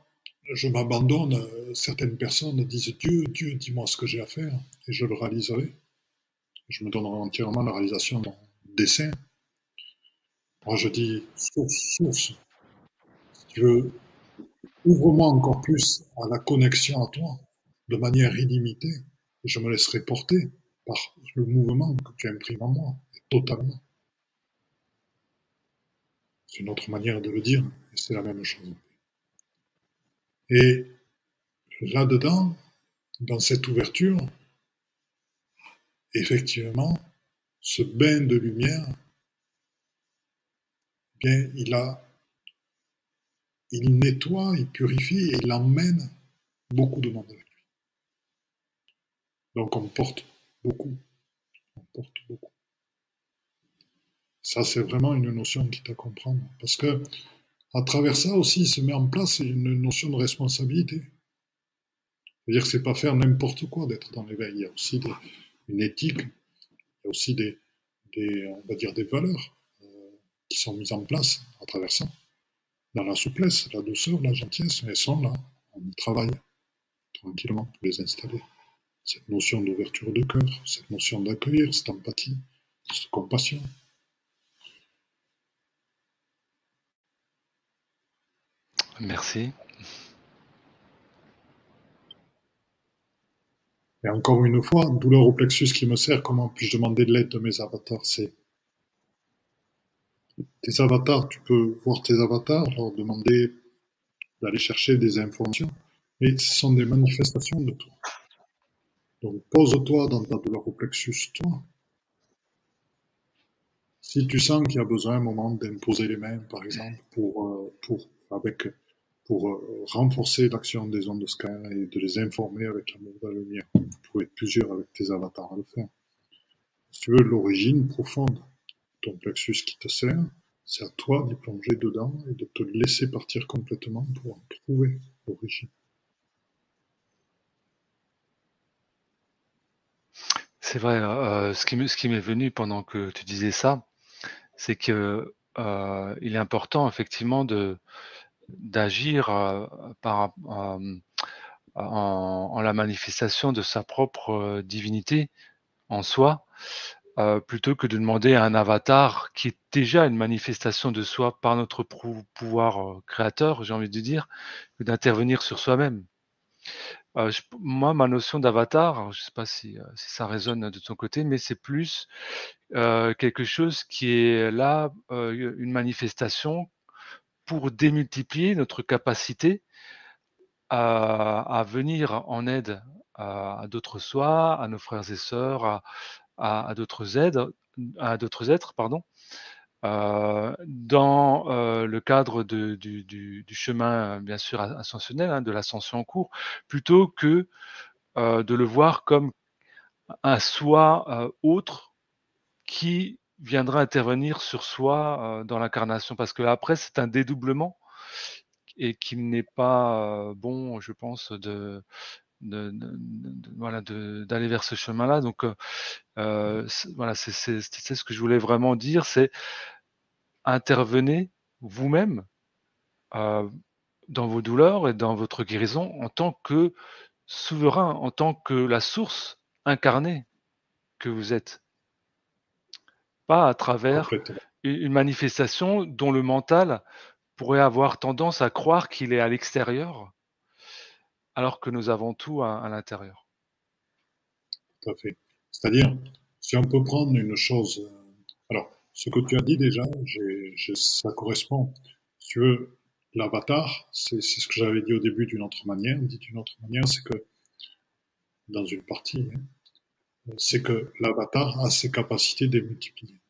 S1: je m'abandonne, certaines personnes disent Dieu, Dieu, dis-moi ce que j'ai à faire, et je le réaliserai. Je me donnerai entièrement la réalisation de mon dessin. Moi, je dis source, source. Si tu veux, ouvre-moi encore plus à la connexion à toi, de manière illimitée, et je me laisserai porter par le mouvement que tu imprimes en moi, totalement. C'est une autre manière de le dire, et c'est la même chose. Et là-dedans, dans cette ouverture, effectivement, ce bain de lumière, bien, il a, il nettoie, il purifie et il emmène beaucoup de monde avec lui. Donc on porte beaucoup, on porte beaucoup. Ça, c'est vraiment une notion qui est à comprendre, parce que à travers ça aussi se met en place une notion de responsabilité. C'est-à-dire que c'est pas faire n'importe quoi d'être dans l'éveil. Il y a aussi une éthique, il y a aussi des, on va dire des valeurs euh, qui sont mises en place à travers ça. Dans la souplesse, la douceur, la gentillesse, elles sont là. On y travaille tranquillement pour les installer. Cette notion d'ouverture de cœur, cette notion d'accueillir, cette empathie, cette compassion.
S2: Merci.
S1: Et encore une fois, douleur au plexus qui me sert, comment puis-je demander de l'aide de mes avatars? C'est tes avatars, tu peux voir tes avatars, leur demander d'aller chercher des informations, mais ce sont des manifestations de toi. Donc pose-toi dans ta douleur au plexus, toi. Si tu sens qu'il y a besoin un moment d'imposer les mains, par exemple, pour, euh, pour avec pour euh, renforcer l'action des ondes de et de les informer avec l'amour de la lumière. Vous pouvez être plusieurs avec tes avatars à le faire. Si tu veux l'origine profonde, ton plexus qui te sert, c'est à toi d'y plonger dedans et de te laisser partir complètement pour en trouver l'origine.
S2: C'est vrai, euh, ce qui m'est venu pendant que tu disais ça, c'est que euh, il est important effectivement d'agir euh, en, la manifestation de sa propre divinité en soi, plutôt que de demander à un avatar qui est déjà une manifestation de soi par notre pouvoir créateur, j'ai envie de dire, d'intervenir sur soi-même. Moi, ma notion d'avatar, je ne sais pas si, si, ça résonne de ton côté, mais c'est plus quelque chose qui est là, une manifestation pour démultiplier notre capacité à, venir en aide à, d'autres soi, à nos frères et sœurs, à, d'autres aides, à d'autres êtres, pardon, dans euh, le cadre du, chemin, bien sûr, ascensionnel, hein, de l'ascension en cours, plutôt que euh, de le voir comme un soi autre qui viendra intervenir sur soi dans l'incarnation. Parce que après c'est un dédoublement et qu'il n'est pas bon, je pense, de, voilà d'aller vers ce chemin-là. Donc voilà, c'est ce que je voulais vraiment dire, c'est intervenez vous-même dans vos douleurs et dans votre guérison en tant que souverain, en tant que la source incarnée que vous êtes. Pas à travers une manifestation dont le mental pourrait avoir tendance à croire qu'il est à l'extérieur, alors que nous avons tout à, l'intérieur.
S1: Tout à fait. C'est-à-dire, si on peut prendre une chose, euh, alors, ce que tu as dit déjà, ça correspond. Si tu veux, l'avatar, c'est ce que j'avais dit au début d'une autre manière. Dit d'une autre manière, c'est que, dans une partie, hein, c'est que l'avatar a ses capacités démultipliées.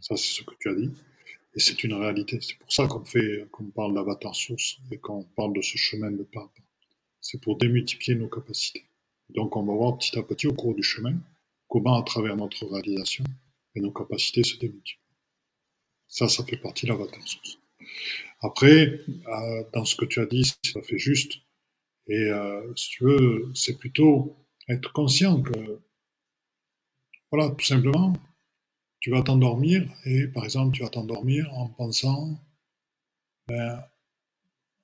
S1: Ça, c'est ce que tu as dit. Et c'est une réalité. C'est pour ça qu'on fait, qu'on parle d'avatar source et qu'on parle de ce chemin de pas C'est pour démultiplier nos capacités. Donc, on va voir petit à petit au cours du chemin comment, à travers notre réalisation, nos capacités se démultiplient. Ça, ça fait partie de l'avatar source. Après, euh, dans ce que tu as dit, ça fait juste. Et euh, si tu veux, c'est plutôt être conscient que, voilà, tout simplement, tu vas t'endormir et, par exemple, tu vas t'endormir en pensant ben,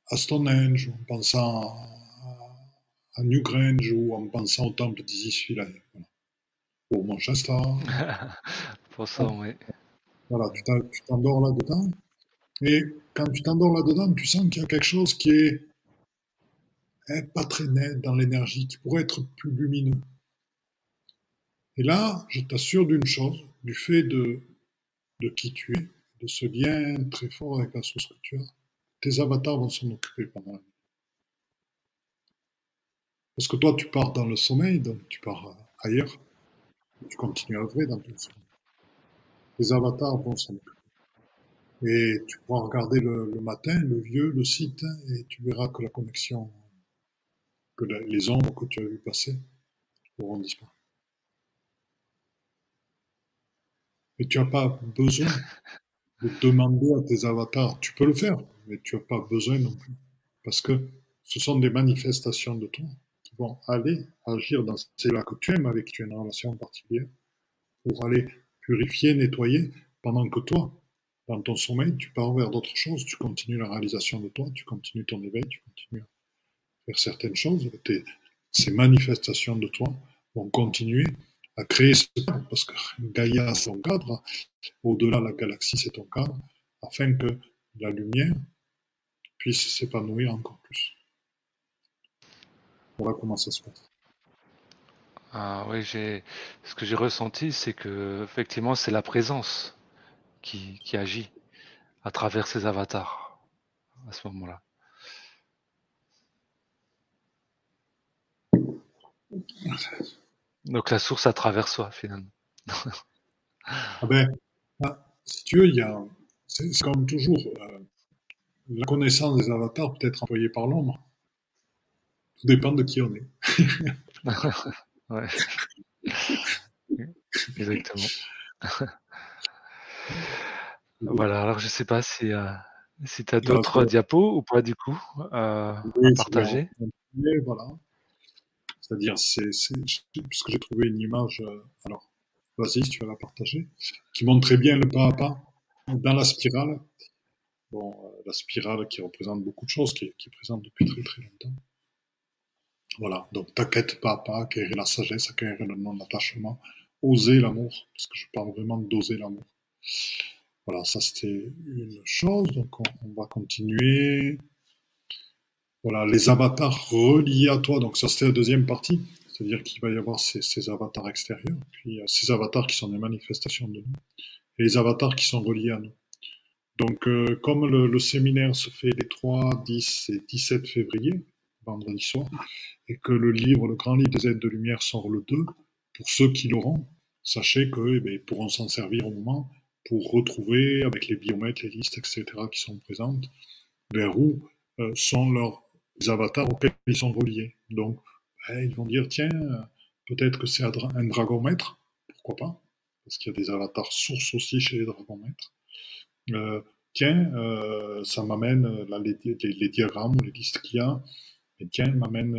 S1: à Stonehenge, ou en pensant à, Newgrange, ou en pensant au temple d'Isis Philae, voilà. ou Manchester.
S2: Pour ça, oui.
S1: Voilà, tu t'endors là-dedans. Et quand tu t'endors là-dedans, tu sens qu'il y a quelque chose qui est pas très net dans l'énergie, qui pourrait être plus lumineux. Et là, je t'assure d'une chose, du fait de, qui tu es, de ce lien très fort avec la source que tu as, tes avatars vont s'en occuper pendant la nuit. Parce que toi, tu pars dans le sommeil, donc tu pars ailleurs, tu continues à œuvrer dans ton sommeil. Tes avatars vont s'en occuper. Et tu pourras regarder le, le, matin, le vieux, le site, et tu verras que la connexion que les ombres que tu as vues passer auront disparu. Et tu n'as pas besoin de demander à tes avatars. Tu peux le faire, mais tu n'as pas besoin non plus. Parce que ce sont des manifestations de toi qui vont aller agir dans ces là que tu aimes, avec qui tu as une relation particulière, pour aller purifier, nettoyer, pendant que toi, dans ton sommeil, tu pars vers d'autres choses, tu continues la réalisation de toi, tu continues ton éveil, tu continues certaines choses, ces manifestations de toi vont continuer à créer ce cadre, parce que Gaïa, ton cadre, au-delà de la galaxie, c'est ton cadre, afin que la lumière puisse s'épanouir encore plus. Voilà comment ça se passe.
S2: Ah oui, j'ai ce que j'ai ressenti, c'est que effectivement, c'est la présence qui, qui agit à travers ces avatars à ce moment-là. Donc la source à travers soi, finalement.
S1: ah ben, ah, si tu veux, il y a, c'est comme toujours, euh, la connaissance des avatars peut être employée par l'ombre. Tout dépend de qui on est.
S2: ouais. Exactement. voilà, alors je sais pas si, euh, si tu as d'autres diapos ou pas du coup euh, à partager.
S1: Voilà. C'est-à-dire, c'est, parce que j'ai trouvé une image, euh, alors, vas-y, si tu vas la partager, qui montre très bien le pas à pas dans la spirale. Bon, euh, la spirale qui représente beaucoup de choses, qui est, présente depuis très très longtemps. Voilà, donc t'inquiète pas à pas, acquérir la sagesse, acquérir le non-attachement, oser l'amour, parce que je parle vraiment d'oser l'amour. Voilà, ça c'était une chose, donc on, on va continuer. Voilà, les avatars reliés à toi, donc ça c'était la deuxième partie, c'est-à-dire qu'il va y avoir ces, avatars extérieurs, puis ces avatars qui sont des manifestations de nous, et les avatars qui sont reliés à nous. Donc euh, comme le, séminaire se fait les 3, 10 et 17 février, vendredi soir, et que le livre, le grand livre des aides de lumière sort le 2, pour ceux qui l'auront, sachez qu'ils eh pourront s'en servir au moment pour retrouver avec les biomètres, les listes, etc. qui sont présentes, vers où euh, sont leurs les avatars auxquels ils sont reliés. Donc, ben, ils vont dire, tiens, peut-être que c'est un dragon maître, pourquoi pas, parce qu'il y a des avatars sources aussi chez les dragons maîtres. Euh, tiens, euh, ça m'amène, les, les, diagrammes ou les listes qu'il y a, et tiens, m'amène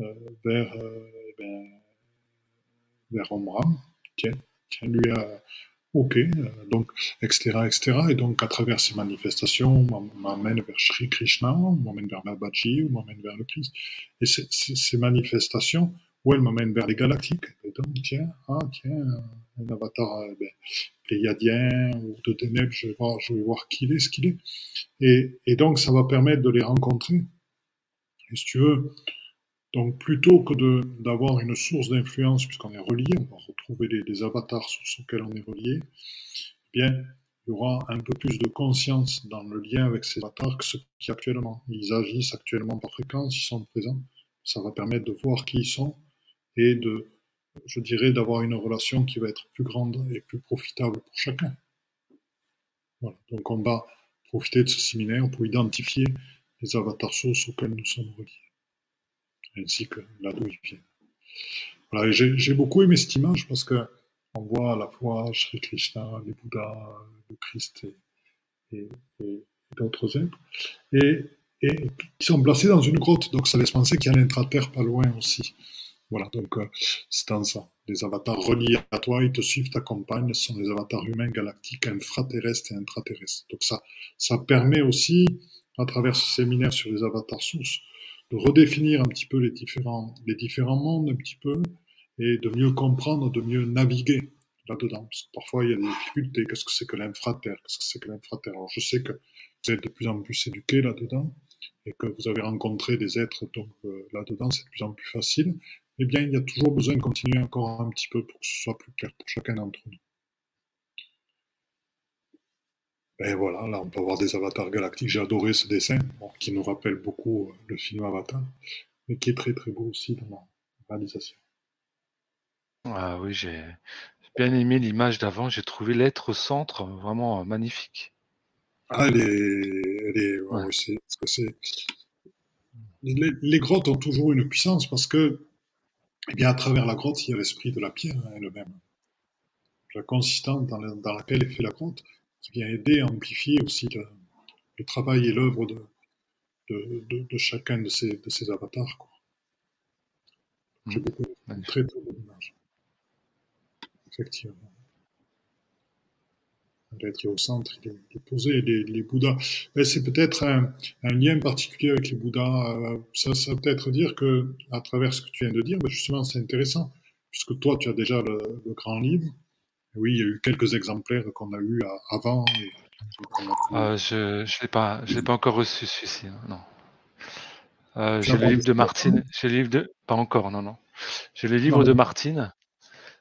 S1: euh, vers, eh ben, vers Omram, tiens, tiens, lui a Ok, euh, donc, etc., etc. Et donc, à travers ces manifestations, on m'amène vers Sri Krishna, on m'amène vers Babaji, on m'amène vers le Christ. Et ces manifestations ou elle m'amène vers les galactiques. Et donc, tiens, ah, tiens, un avatar euh, ben, pléiadien ou de Deneb, je vais voir, je vais voir qui il est, ce qu'il est. Et, et donc, ça va permettre de les rencontrer. Et si tu veux, donc plutôt que d'avoir une source d'influence, puisqu'on est relié, on va retrouver des, avatars sur lesquels on est relié, eh bien, il y aura un peu plus de conscience dans le lien avec ces avatars que ceux qui actuellement. Ils agissent actuellement par fréquence, ils sont présents. Ça va permettre de voir qui ils sont et de, je dirais, d'avoir une relation qui va être plus grande et plus profitable pour chacun. Voilà. Donc on va profiter de ce séminaire pour identifier les avatars sources auxquels nous sommes reliés, ainsi que là d'où ils viennent. Voilà, j'ai beaucoup aimé cette image parce que on voit à la fois Sri Krishna, les Bouddhas, le Christ et, d'autres êtres, et, et, qui sont placés dans une grotte. Donc ça laisse penser qu'il y a un intra-terre pas loin aussi. Voilà, donc euh, c'est dans ça. Les avatars reliés à toi, ils te suivent, t'accompagnent, ce sont les avatars humains galactiques, infraterrestres et intraterrestres. Donc ça, ça permet aussi, à travers ce séminaire sur les avatars sources, de redéfinir un petit peu les différents, les différents mondes, un petit peu, et de mieux comprendre, de mieux naviguer là-dedans. parfois, il y a des difficultés. Qu'est-ce que c'est que l'infraterre? Qu'est-ce que c'est que l'infraterre? Alors, je sais que vous êtes de plus en plus éduqués là-dedans et que vous avez rencontré des êtres donc euh, là-dedans, c'est de plus en plus facile. Eh bien, il y a toujours besoin de continuer encore un petit peu pour que ce soit plus clair pour chacun d'entre nous. Et voilà, là, on peut avoir des avatars galactiques. J'ai adoré ce dessin, qui nous rappelle beaucoup euh, le film Avatar, mais qui est très très beau aussi dans la réalisation.
S2: Ah oui, j'ai bien aimé l'image d'avant. J'ai trouvé l'être au centre vraiment euh, magnifique.
S1: Ah, elle est, Les, grottes ont toujours une puissance parce que, eh bien, à travers la grotte, il y a l'esprit de la pierre hein, elle-même. La consistance dans, laquelle est fait la grotte, qui vient aider à amplifier aussi le, travail et l'œuvre de, de, chacun de ces, de ces avatars. J'ai mmh. beaucoup, très très bonne image effectivement. L'être au centre, il est, posé. Les, Bouddhas, c'est peut-être un, lien particulier avec les Bouddhas. Euh, ça, ça peut-être dire que, à travers ce que tu viens de dire, ben, justement, c'est intéressant, puisque toi, tu as déjà le, grand livre. Oui, il y a eu quelques exemplaires qu'on a eu avant.
S2: Euh, je ne l'ai pas, pas encore reçu celui-ci. Hein, non. Euh, j'ai le livre de Martine. J'ai le livre de. Pas encore, non, non. J'ai le livre de Martine.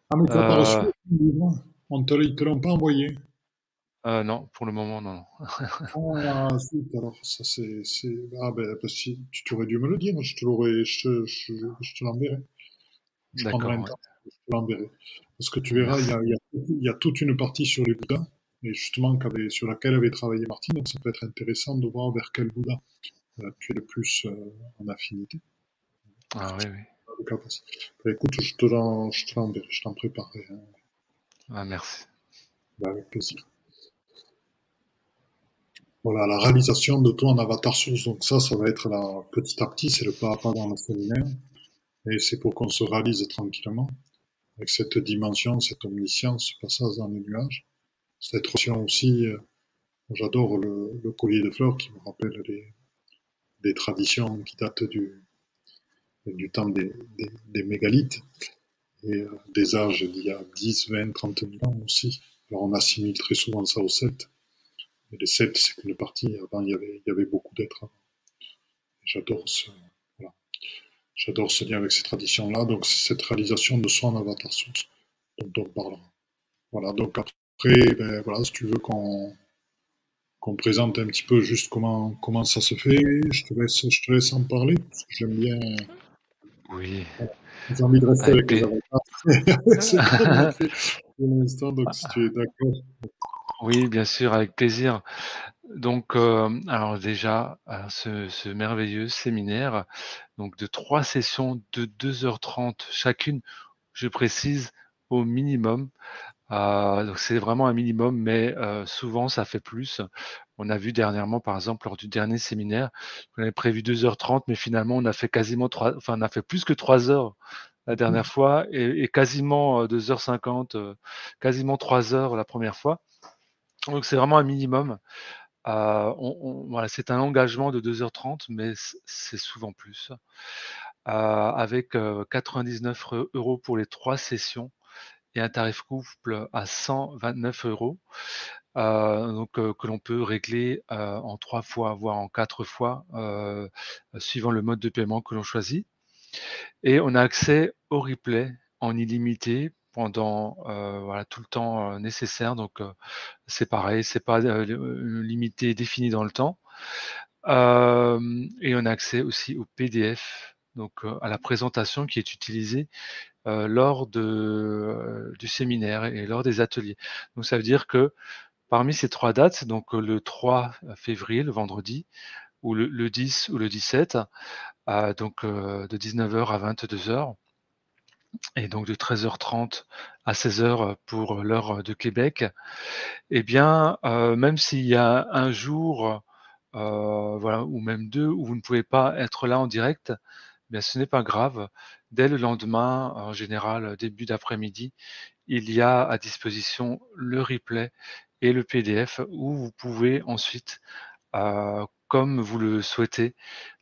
S1: Ah, mais tu n'as pas reçu euh. le livre On ne te l'ont pas envoyé
S2: euh, Non, pour le moment, non.
S1: ah, zut, alors, ça c'est. Ah, ben, bah, si, tu aurais dû me le dire, je te l'aurais. Je, je, je te l'enverrai. Je prendrai un temps, je te l'enverrai. Parce que tu verras, il y, a, il, y a, toute une partie sur les Bouddhas, et justement sur laquelle avait travaillé Martine, donc ça peut être intéressant de voir vers quel Bouddha euh, tu es le plus en affinité.
S2: Ah oui, oui.
S1: Bah, écoute, je te l'enverrai, je t'en préparerai. Hein.
S2: Ah, merci.
S1: Bah, avec plaisir. Voilà, la réalisation de toi en avatar source. Donc ça, ça va être petit à petit, c'est le pas à pas dans le séminaire. Et c'est pour qu'on se réalise tranquillement. Cette dimension, cette omniscience, ce passage dans les nuages. Cette relation aussi, euh, j'adore le, collier de fleurs qui me rappelle les, des traditions qui datent du, temps des, mégalithes et euh, des âges d'il y a 10, 20, 30 000 ans aussi. Alors on assimile très souvent ça aux Celtes. Mais les Celtes, c'est qu'une partie. Avant, il y avait, il y avait beaucoup d'êtres. J'adore ce. J'adore ce lien avec ces traditions-là. Donc, c'est cette réalisation de soi en avatar source dont on parlera. Voilà. Donc, après, ben, voilà, si tu veux qu'on qu'on présente un petit peu juste comment, comment ça se fait, je te laisse, je te laisse en parler, parce que j'aime bien
S2: oui.
S1: J'ai envie de rester avec, les C'est pour l'instant, donc si tu es d'accord.
S2: Oui, bien sûr, avec plaisir. Donc, euh, alors déjà, ce, ce, merveilleux séminaire, donc de trois sessions de 2h30 chacune, je précise, au minimum. Euh, donc c'est vraiment un minimum, mais euh, souvent ça fait plus. On a vu dernièrement, par exemple, lors du dernier séminaire, on avait prévu 2h30, mais finalement on a fait quasiment trois, enfin on a fait plus que 3 heures la dernière fois et, quasiment 2h50, euh, quasiment 3 heures la première fois. Donc c'est vraiment un minimum. Voilà, c'est un engagement de 2h30, mais c'est souvent plus. avec 99 euros pour les trois sessions et un tarif couple à 129 euros. donc que l'on peut régler en trois fois, voire en quatre fois, suivant le mode de paiement que l'on choisit. Et on a accès au replay en illimité pendant voilà tout le temps nécessaire. Donc c'est pareil, c'est pas limité défini dans le temps. et on a accès aussi au PDF, donc à la présentation qui est utilisée lors de, du séminaire et lors des ateliers. Donc ça veut dire que parmi ces trois dates, donc le 3 février, le vendredi, ou le, 10 ou le 17, donc de 19h à 22h, et donc de 13h30 à 16h pour l'heure de Québec, eh bien, même s'il y a un jour, voilà, ou même deux, où vous ne pouvez pas être là en direct, bien, ce n'est pas grave. Dès le lendemain, en général début d'après-midi, il y a à disposition le replay et le PDF où vous pouvez ensuite, euh, comme vous le souhaitez,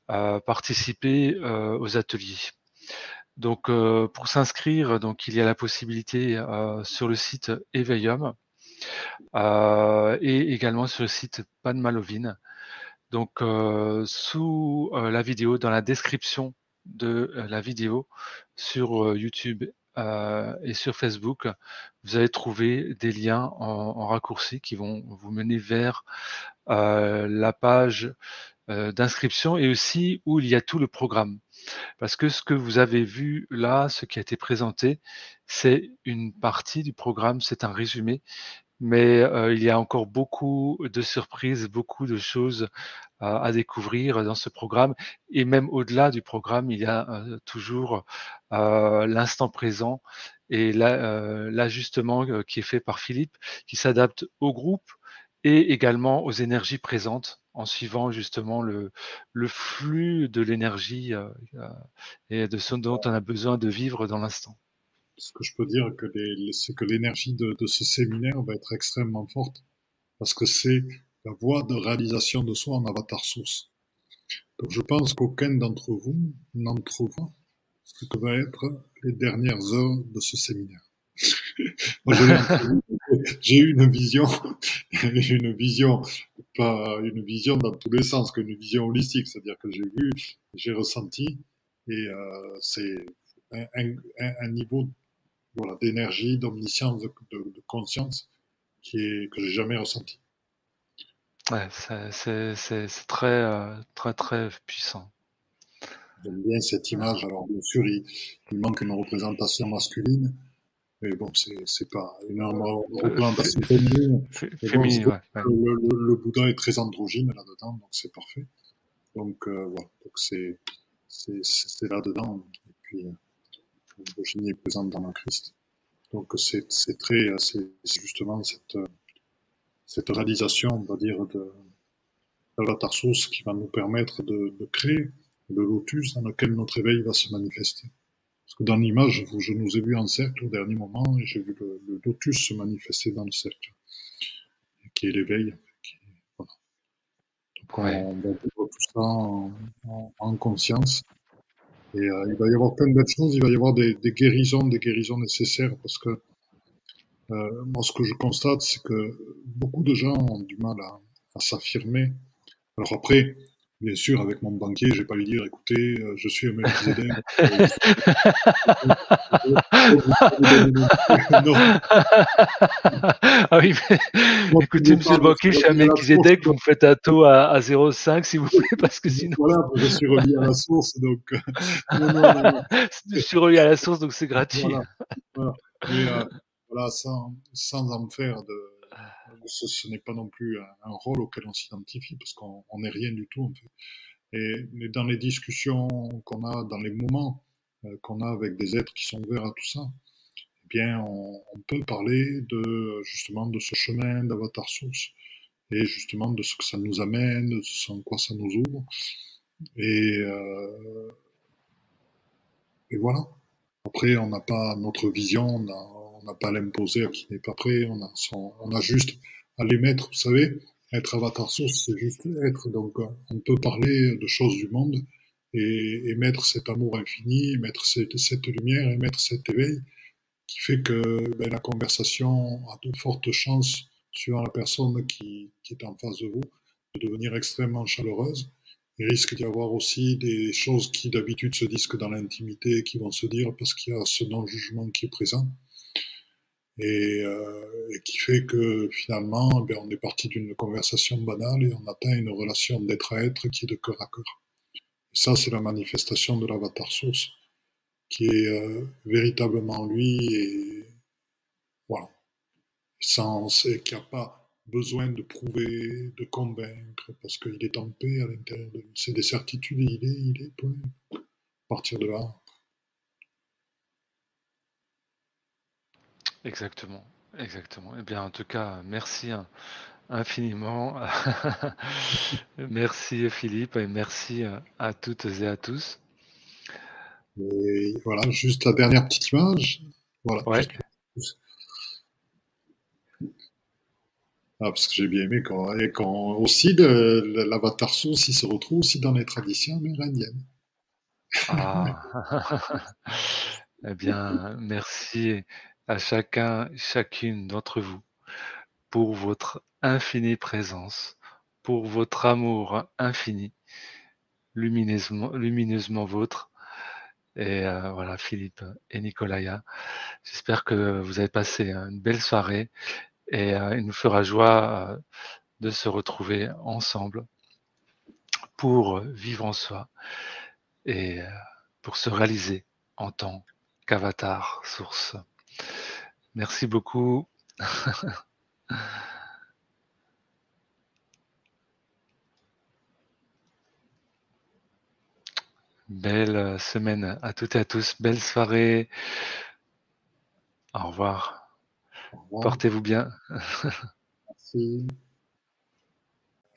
S2: euh, participer euh, aux ateliers. Donc, pour s'inscrire, donc il y a la possibilité sur le site Eveium et également sur le site Panmalovine. Donc, sous la vidéo, dans la description de la vidéo sur YouTube et sur Facebook, vous allez trouver des liens en, raccourci qui vont vous mener vers la page d'inscription et aussi où il y a tout le programme. Parce que ce que vous avez vu là, ce qui a été présenté, c'est une partie du programme, c'est un résumé, mais il y a encore beaucoup de surprises, beaucoup de choses à découvrir dans ce programme. Et même au-delà du programme, il y a toujours l'instant présent et l'ajustement qui est fait par Philippe, qui s'adapte au groupe et également aux énergies présentes en suivant justement le, flux de l'énergie et de ce dont on a besoin de vivre dans l'instant
S1: ce que je peux dire, c'est que l'énergie de, ce séminaire va être extrêmement forte, parce que c'est la voie de réalisation de soi en avatar source. Donc je pense qu'aucun d'entre vous n'entrevoit ce que va être les dernières heures de ce séminaire. j'ai eu une vision, une vision, pas une vision dans tous les sens, qu'une vision holistique, c'est-à-dire que j'ai vu, j'ai ressenti, et euh, c'est un, un, un, niveau voilà, d'énergie, d'omniscience, de, de, conscience qui est, que j'ai jamais ressenti.
S2: Ouais, c'est très, euh, très, très puissant.
S1: J'aime bien cette image. Alors, bien sûr, il, il, manque une représentation masculine, mais bon, c'est pas une représentation féminine. féminine ouais, le, le, le, Bouddha est très androgyne là-dedans, donc c'est parfait. Donc, euh, voilà, donc c'est là-dedans. Et puis, euh, Virginie est présente dans le Christ. Donc c'est très, c'est justement cette, cette réalisation, on va dire, de l'avatar source qui va nous permettre de, de, créer le lotus dans lequel notre éveil va se manifester. Parce que dans l'image, je nous ai vu en cercle au dernier moment et j'ai vu le, lotus se manifester dans le cercle, qui est l'éveil. Voilà. Donc on, va vivre tout ça en, en conscience et euh, il va y avoir plein de choses, il va y avoir des, des guérisons, des guérisons nécessaires, parce que euh, moi, ce que je constate, c'est que beaucoup de gens ont du mal à, à s'affirmer. Alors après, Bien sûr, avec mon banquier, je vais pas lui dire, écoutez, euh, je suis un Melchizedek.
S2: ah oui, mais... écoutez, monsieur le banquier, je suis un Melchizedek, vous me faites un taux à, à 0,5 s'il vous plaît, parce que sinon.
S1: Voilà, je suis relié à la source, donc.
S2: non, non, non, je suis relié à la source, donc c'est gratuit.
S1: Voilà, euh, voilà sans, sans en faire de ce, n'est pas non plus un, rôle auquel on s'identifie parce qu'on n'est rien du tout en fait. Et, mais dans les discussions qu'on a, dans les moments euh, qu'on a avec des êtres qui sont ouverts à tout ça, eh bien, on, peut parler de justement de ce chemin d'avatar source et justement de ce que ça nous amène, de ce en quoi ça nous ouvre. Et, euh, et voilà. Après, on n'a pas notre vision, on n'a pas à l'imposer à qui n'est pas prêt, on a, on juste à les mettre, vous savez, être avatar source, c'est juste être. Donc, on peut parler de choses du monde
S3: et, et mettre cet amour infini, mettre cette, lumière, et mettre cet éveil qui fait que ben, la conversation a de fortes chances, suivant la personne qui, qui est en face de vous, de devenir extrêmement chaleureuse. Il risque d'y avoir aussi des choses qui d'habitude se disent que dans l'intimité, qui vont se dire parce qu'il y a ce non-jugement qui est présent. Et, euh, et, qui fait que finalement, ben, on est parti d'une conversation banale et on atteint une relation d'être à être qui est de cœur à cœur. Et ça, c'est la manifestation de l'avatar source, qui est euh, véritablement lui et voilà, sans, et qui n'a pas besoin de prouver, de convaincre, parce qu'il est en paix à l'intérieur de lui. C'est des certitudes, il est, il est, point. À partir de là,
S2: Exactement, exactement. Eh bien, en tout cas, merci infiniment. merci Philippe et merci à toutes et à tous.
S3: Et voilà, juste la dernière petite image. Voilà.
S2: Ouais.
S3: Ah, parce que j'ai bien aimé quand, et quand aussi l'avatar source, il se retrouve aussi dans les traditions amérindiennes.
S2: Ah. Eh bien, merci à chacun, chacune d'entre vous pour votre infinie présence, pour votre amour infini, lumineusement, vôtre. Et euh, voilà, Philippe et Nicolaya, j'espère que vous avez passé une belle soirée et euh, il nous fera joie euh, de se retrouver ensemble pour vivre en soi et pour se réaliser en tant qu'avatar source. Merci beaucoup. Belle euh, semaine à toutes et à tous. Belle soirée.
S3: Au revoir.
S2: Portez-vous bien.
S3: Merci.